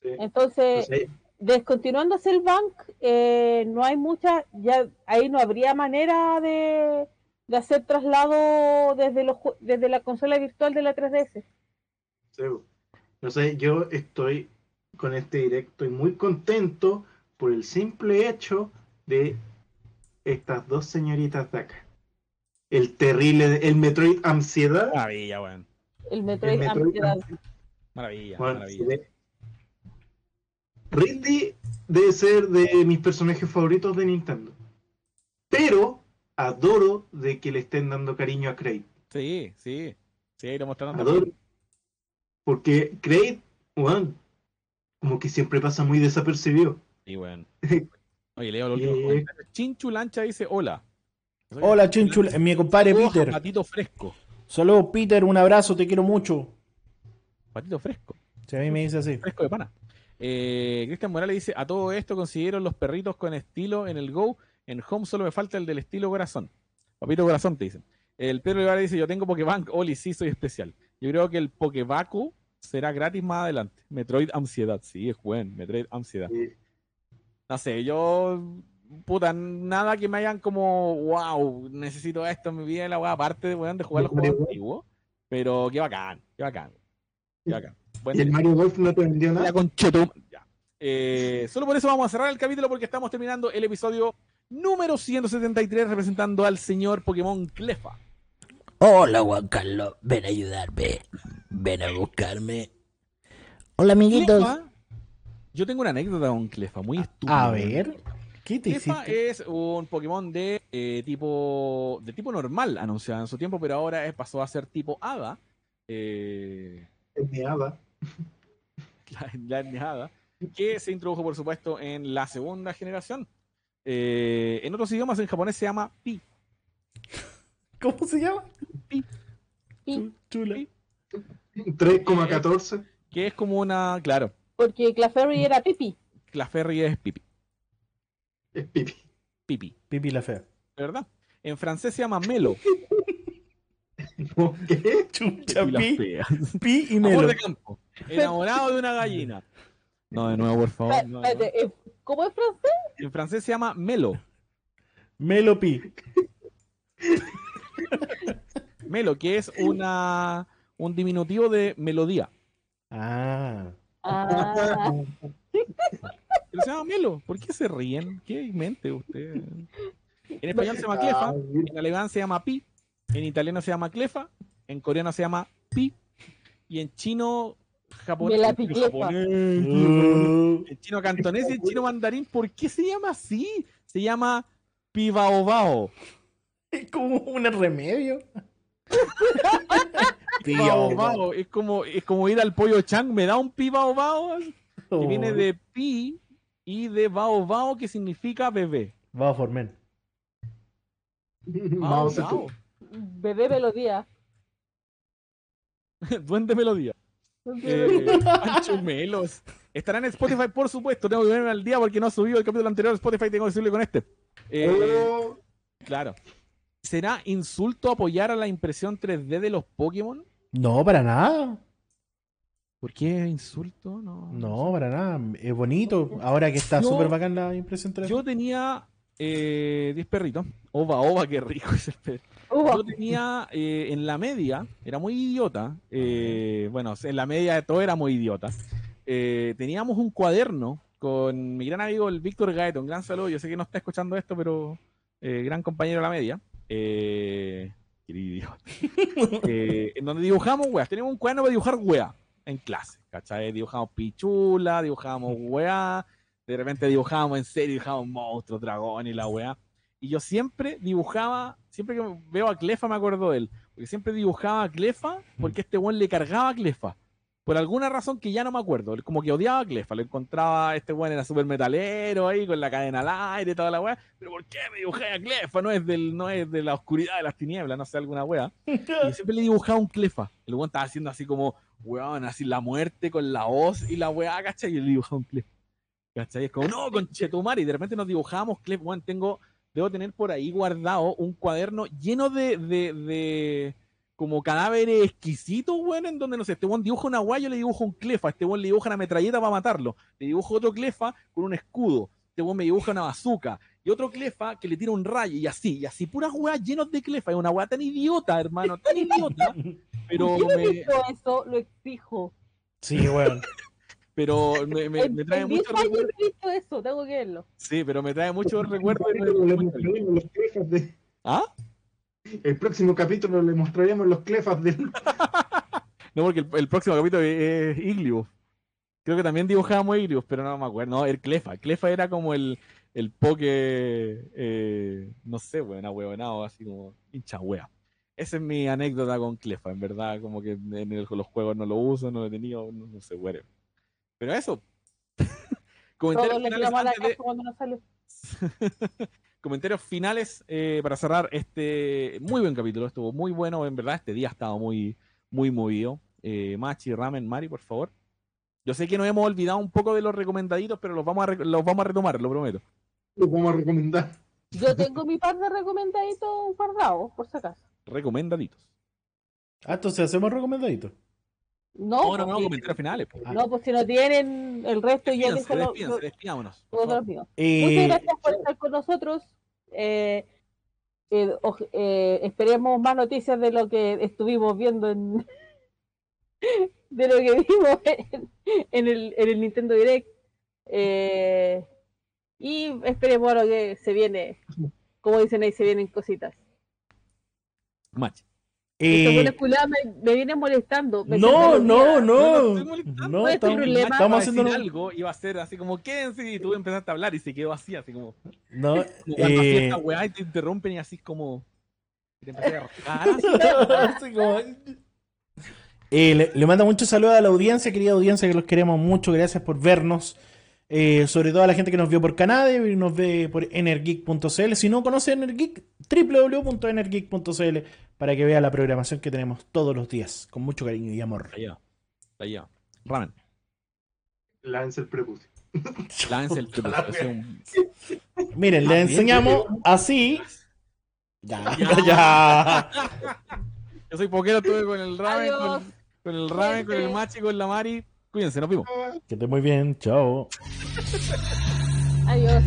Sí. Entonces, Entonces, descontinuándose el bank, eh, no hay mucha, ya ahí no habría manera de, de hacer traslado desde los desde la consola virtual de la 3DS. Sí, no sé, yo estoy con este directo y muy contento por el simple hecho de estas dos señoritas de acá. El terrible, el Metroid Ansiedad. Maravilla, weón. El Metroid, el Metroid Ansiedad. Ansiedad. Maravilla, Bueno, maravilla. Ridley debe ser de mis personajes favoritos de Nintendo. Pero adoro de que le estén dando cariño a Kraid. Sí, sí. Sí, lo mostraron Adoro. también. Porque Kraid, weón, como que siempre pasa muy desapercibido. Sí, weón. Oye, leo los Yeah. últimos comentarios. Chinchu Lancha dice hola. Hola, Chinchul, eh, mi compadre Peter. Patito fresco. Saludos, Peter, un abrazo, te quiero mucho. Patito fresco. Si a mí me dice así. Fresco de pana. Eh, Cristian Morales dice, a todo esto consiguieron los perritos con estilo en el Go. En Home solo me falta el del estilo corazón. Papito corazón te dicen. El Pedro Ibarra dice, yo tengo Pokébank, Oli, sí, soy especial. Yo creo que el Pokébaku será gratis más adelante. Metroid Ansiedad, sí, es buen. Metroid Ansiedad. No sé, yo, puta, nada que me hayan como, wow, necesito esto en mi vida, la weá, aparte de, weón, de jugar los Mario juegos antiguos. Pero qué bacán, qué bacán. Qué bacán. Buen ¿Y el. Mario Golf no te vendió La nada? conchetum- Ya. Eh, solo por eso vamos a cerrar el capítulo porque estamos terminando el episodio número 173 representando al señor Pokémon Clefa. Hola, Juan Carlos. Ven a ayudarme. Ven a buscarme. Hola, amiguitos. Clefa, yo tengo una anécdota con Clefa, muy estúpida. A ver, ¿qué te Clefa hiciste? es un Pokémon de eh, tipo de tipo normal anunciado en su tiempo, pero ahora pasó a ser tipo Hada. Eh, Es mi hada. la, la etniada, que se introdujo, por supuesto, en la segunda generación. Eh, en otros idiomas, en japonés se llama Pi. ¿Cómo se llama? Chula. Pi. 3,14. que es como una, claro, Porque Clefairy era Pipi. Claferri es pipi, Es pipi. pipi, Pipi la fea. ¿verdad? En francés se llama Melo. ¿Qué? Chucha, pi, pi y Amor melo. de campo, enamorado de una gallina. No, de nuevo, por favor. No, eh, ¿Cómo es francés? En francés se llama Melo. Melo pi. Melo, que es una un diminutivo de melodía. Ah. Ah, Pero se llama Melo. ¿Por qué se ríen? ¿Qué mente usted? En español se llama Clefa, en alemán se llama Pi, en italiano se llama Clefa, en coreano se llama Pi, y en chino japonés, japonés, en chino cantonés y en chino mandarín, ¿por qué se llama así? Se llama Pibaobao. Es como un remedio. Pibaobao. Es como, es como ir al pollo chang, me da un Pibaobao, que viene de Pi y de Bao Bao, que significa bebé. Va a formar. Bao. Bao. Bebé melodía. Duende Melodía. Eh, Melos. Estará en Spotify, por supuesto. Tengo que verme al día porque no ha subido el capítulo anterior de Spotify. Tengo que subirle con este. Eh, Oh, Claro. ¿Será insulto apoyar a la impresión 3D de los Pokémon? No, para nada. ¿Por qué insulto? No. No, para nada. Es bonito. Ahora que está súper bacán la impresión 3D. Yo tenía eh, 10 perritos. Ova, ova, qué rico ese perro. Yo tenía eh, en la media, era muy idiota. eh, bueno, en la media de todo era muy idiota. eh, teníamos un cuaderno con mi gran amigo el Víctor Gaeto. Un gran saludo. Yo sé que no está escuchando esto, pero eh, gran compañero de la media. Eh. Eh, en donde dibujamos weas. Teníamos un cuaderno para dibujar wea en clase. ¿Cachai? Dibujamos pichula, dibujábamos wea. De repente dibujábamos en serio, dibujábamos monstruos, dragón y la wea. Y yo siempre dibujaba, siempre que veo a Clefa me acuerdo de él. Porque siempre dibujaba a Clefa porque este weón le cargaba a Clefa. Por alguna razón que ya no me acuerdo. Como que odiaba a Clefa. Lo encontraba, este weón era súper metalero ahí, con la cadena al aire y toda la weá. Pero ¿por qué me dibujé a Clefa? No es, del, no es de la oscuridad de las tinieblas, no sé, alguna weá. Y siempre le dibujaba un Clefa. El weón estaba haciendo así como, weón, así la muerte con la hoz y la weá, ¿cachai? Y le dibujaba un Clefa. ¿Cachai? Es como, no, con Chetumar. Y de repente nos dibujábamos Clefa. Weón, tengo, debo tener por ahí guardado un cuaderno lleno de, de como cadáveres exquisitos, weón, en donde, no sé, este weón dibuja una weá, yo le dibujo un Clefa, este weón le dibuja una metralleta para matarlo, le dibujo otro Clefa con un escudo, este weón me dibuja una bazooka, y otro Clefa que le tira un rayo, y así, y así, puras weas llenos de Clefa, es una weá tan idiota, hermano, tan idiota, pero ¿Por qué me eso? Lo exijo. Sí, weón. pero me, me- me trae en 10 mucho recuerdo, he visto eso, tengo que verlo. sí, pero me trae mucho recuerdo. de- ¿Ah? El próximo capítulo le mostraremos los clefas del. No, porque el, el próximo capítulo es, es Iglius. Creo que también dibujábamos Iglius, pero no me acuerdo. No, el Clefa. Clefa era como el, el poke, eh, no sé, weón, ahueonado, así como hincha wea. Esa es mi anécdota con Clefa, en verdad, como que en el- los juegos no lo uso, no lo he tenido, no, no sé, whatever. Pero eso. Todos le tiramos la de- cuando sale. Comentarios finales eh, para cerrar este muy buen capítulo. Estuvo muy bueno, en verdad. Este día ha estado muy, muy movido. Eh, Machi, Ramen, Mari, por favor. Yo sé que nos hemos olvidado un poco de los recomendaditos, pero los vamos a, re- los vamos a retomar, lo prometo. Lo vamos a recomendar. Yo tengo mi par de recomendaditos guardados, por si acaso. Recomendaditos. Ah, entonces hacemos recomendaditos. No, No, no, no, porque- comentarios finales. po. no, pues si no tienen el resto, yo Despídanse, dejo lo- despidámonos, por todos favor. los míos. Eh, Muchas gracias por estar con nosotros. Eh, eh, eh, esperemos más noticias de lo que estuvimos viendo en de lo que vimos en, en el, en el Nintendo Direct. Eh, y esperemos lo que se viene. Como dicen ahí, se vienen cositas. Machi. Eh, culada me, me viene molestando. me no, no. No, no no. estoy molestando. No, ¿Cuál es tu estamos, problema? Estamos haciendo. decir algo, iba a ser así como, quédense, y tú empezaste a hablar y se quedó así, así como, No, como cuando así eh, esta weá y te interrumpen y así como, y te empecé a. Así como- Eh, le, le mando muchos saludos a la audiencia, querida audiencia, que los queremos mucho. Gracias por vernos. Eh, sobre todo a la gente que nos vio por Canade y nos ve por energeek.cl. Si no conoce Energeek, www.energeek.cl para que vea la programación que tenemos todos los días, con mucho cariño y amor. Allá, allá. Ramen. Lance el prepucio. Lance el un- Miren, Ah, le bien, enseñamos así. Ya, Ya. ya. Yo soy poquero, estuve con el ramen, con, con el ramen, con el machi, con la mari. Cuídense, nos vimos. Que esté muy bien. Chao. Adiós.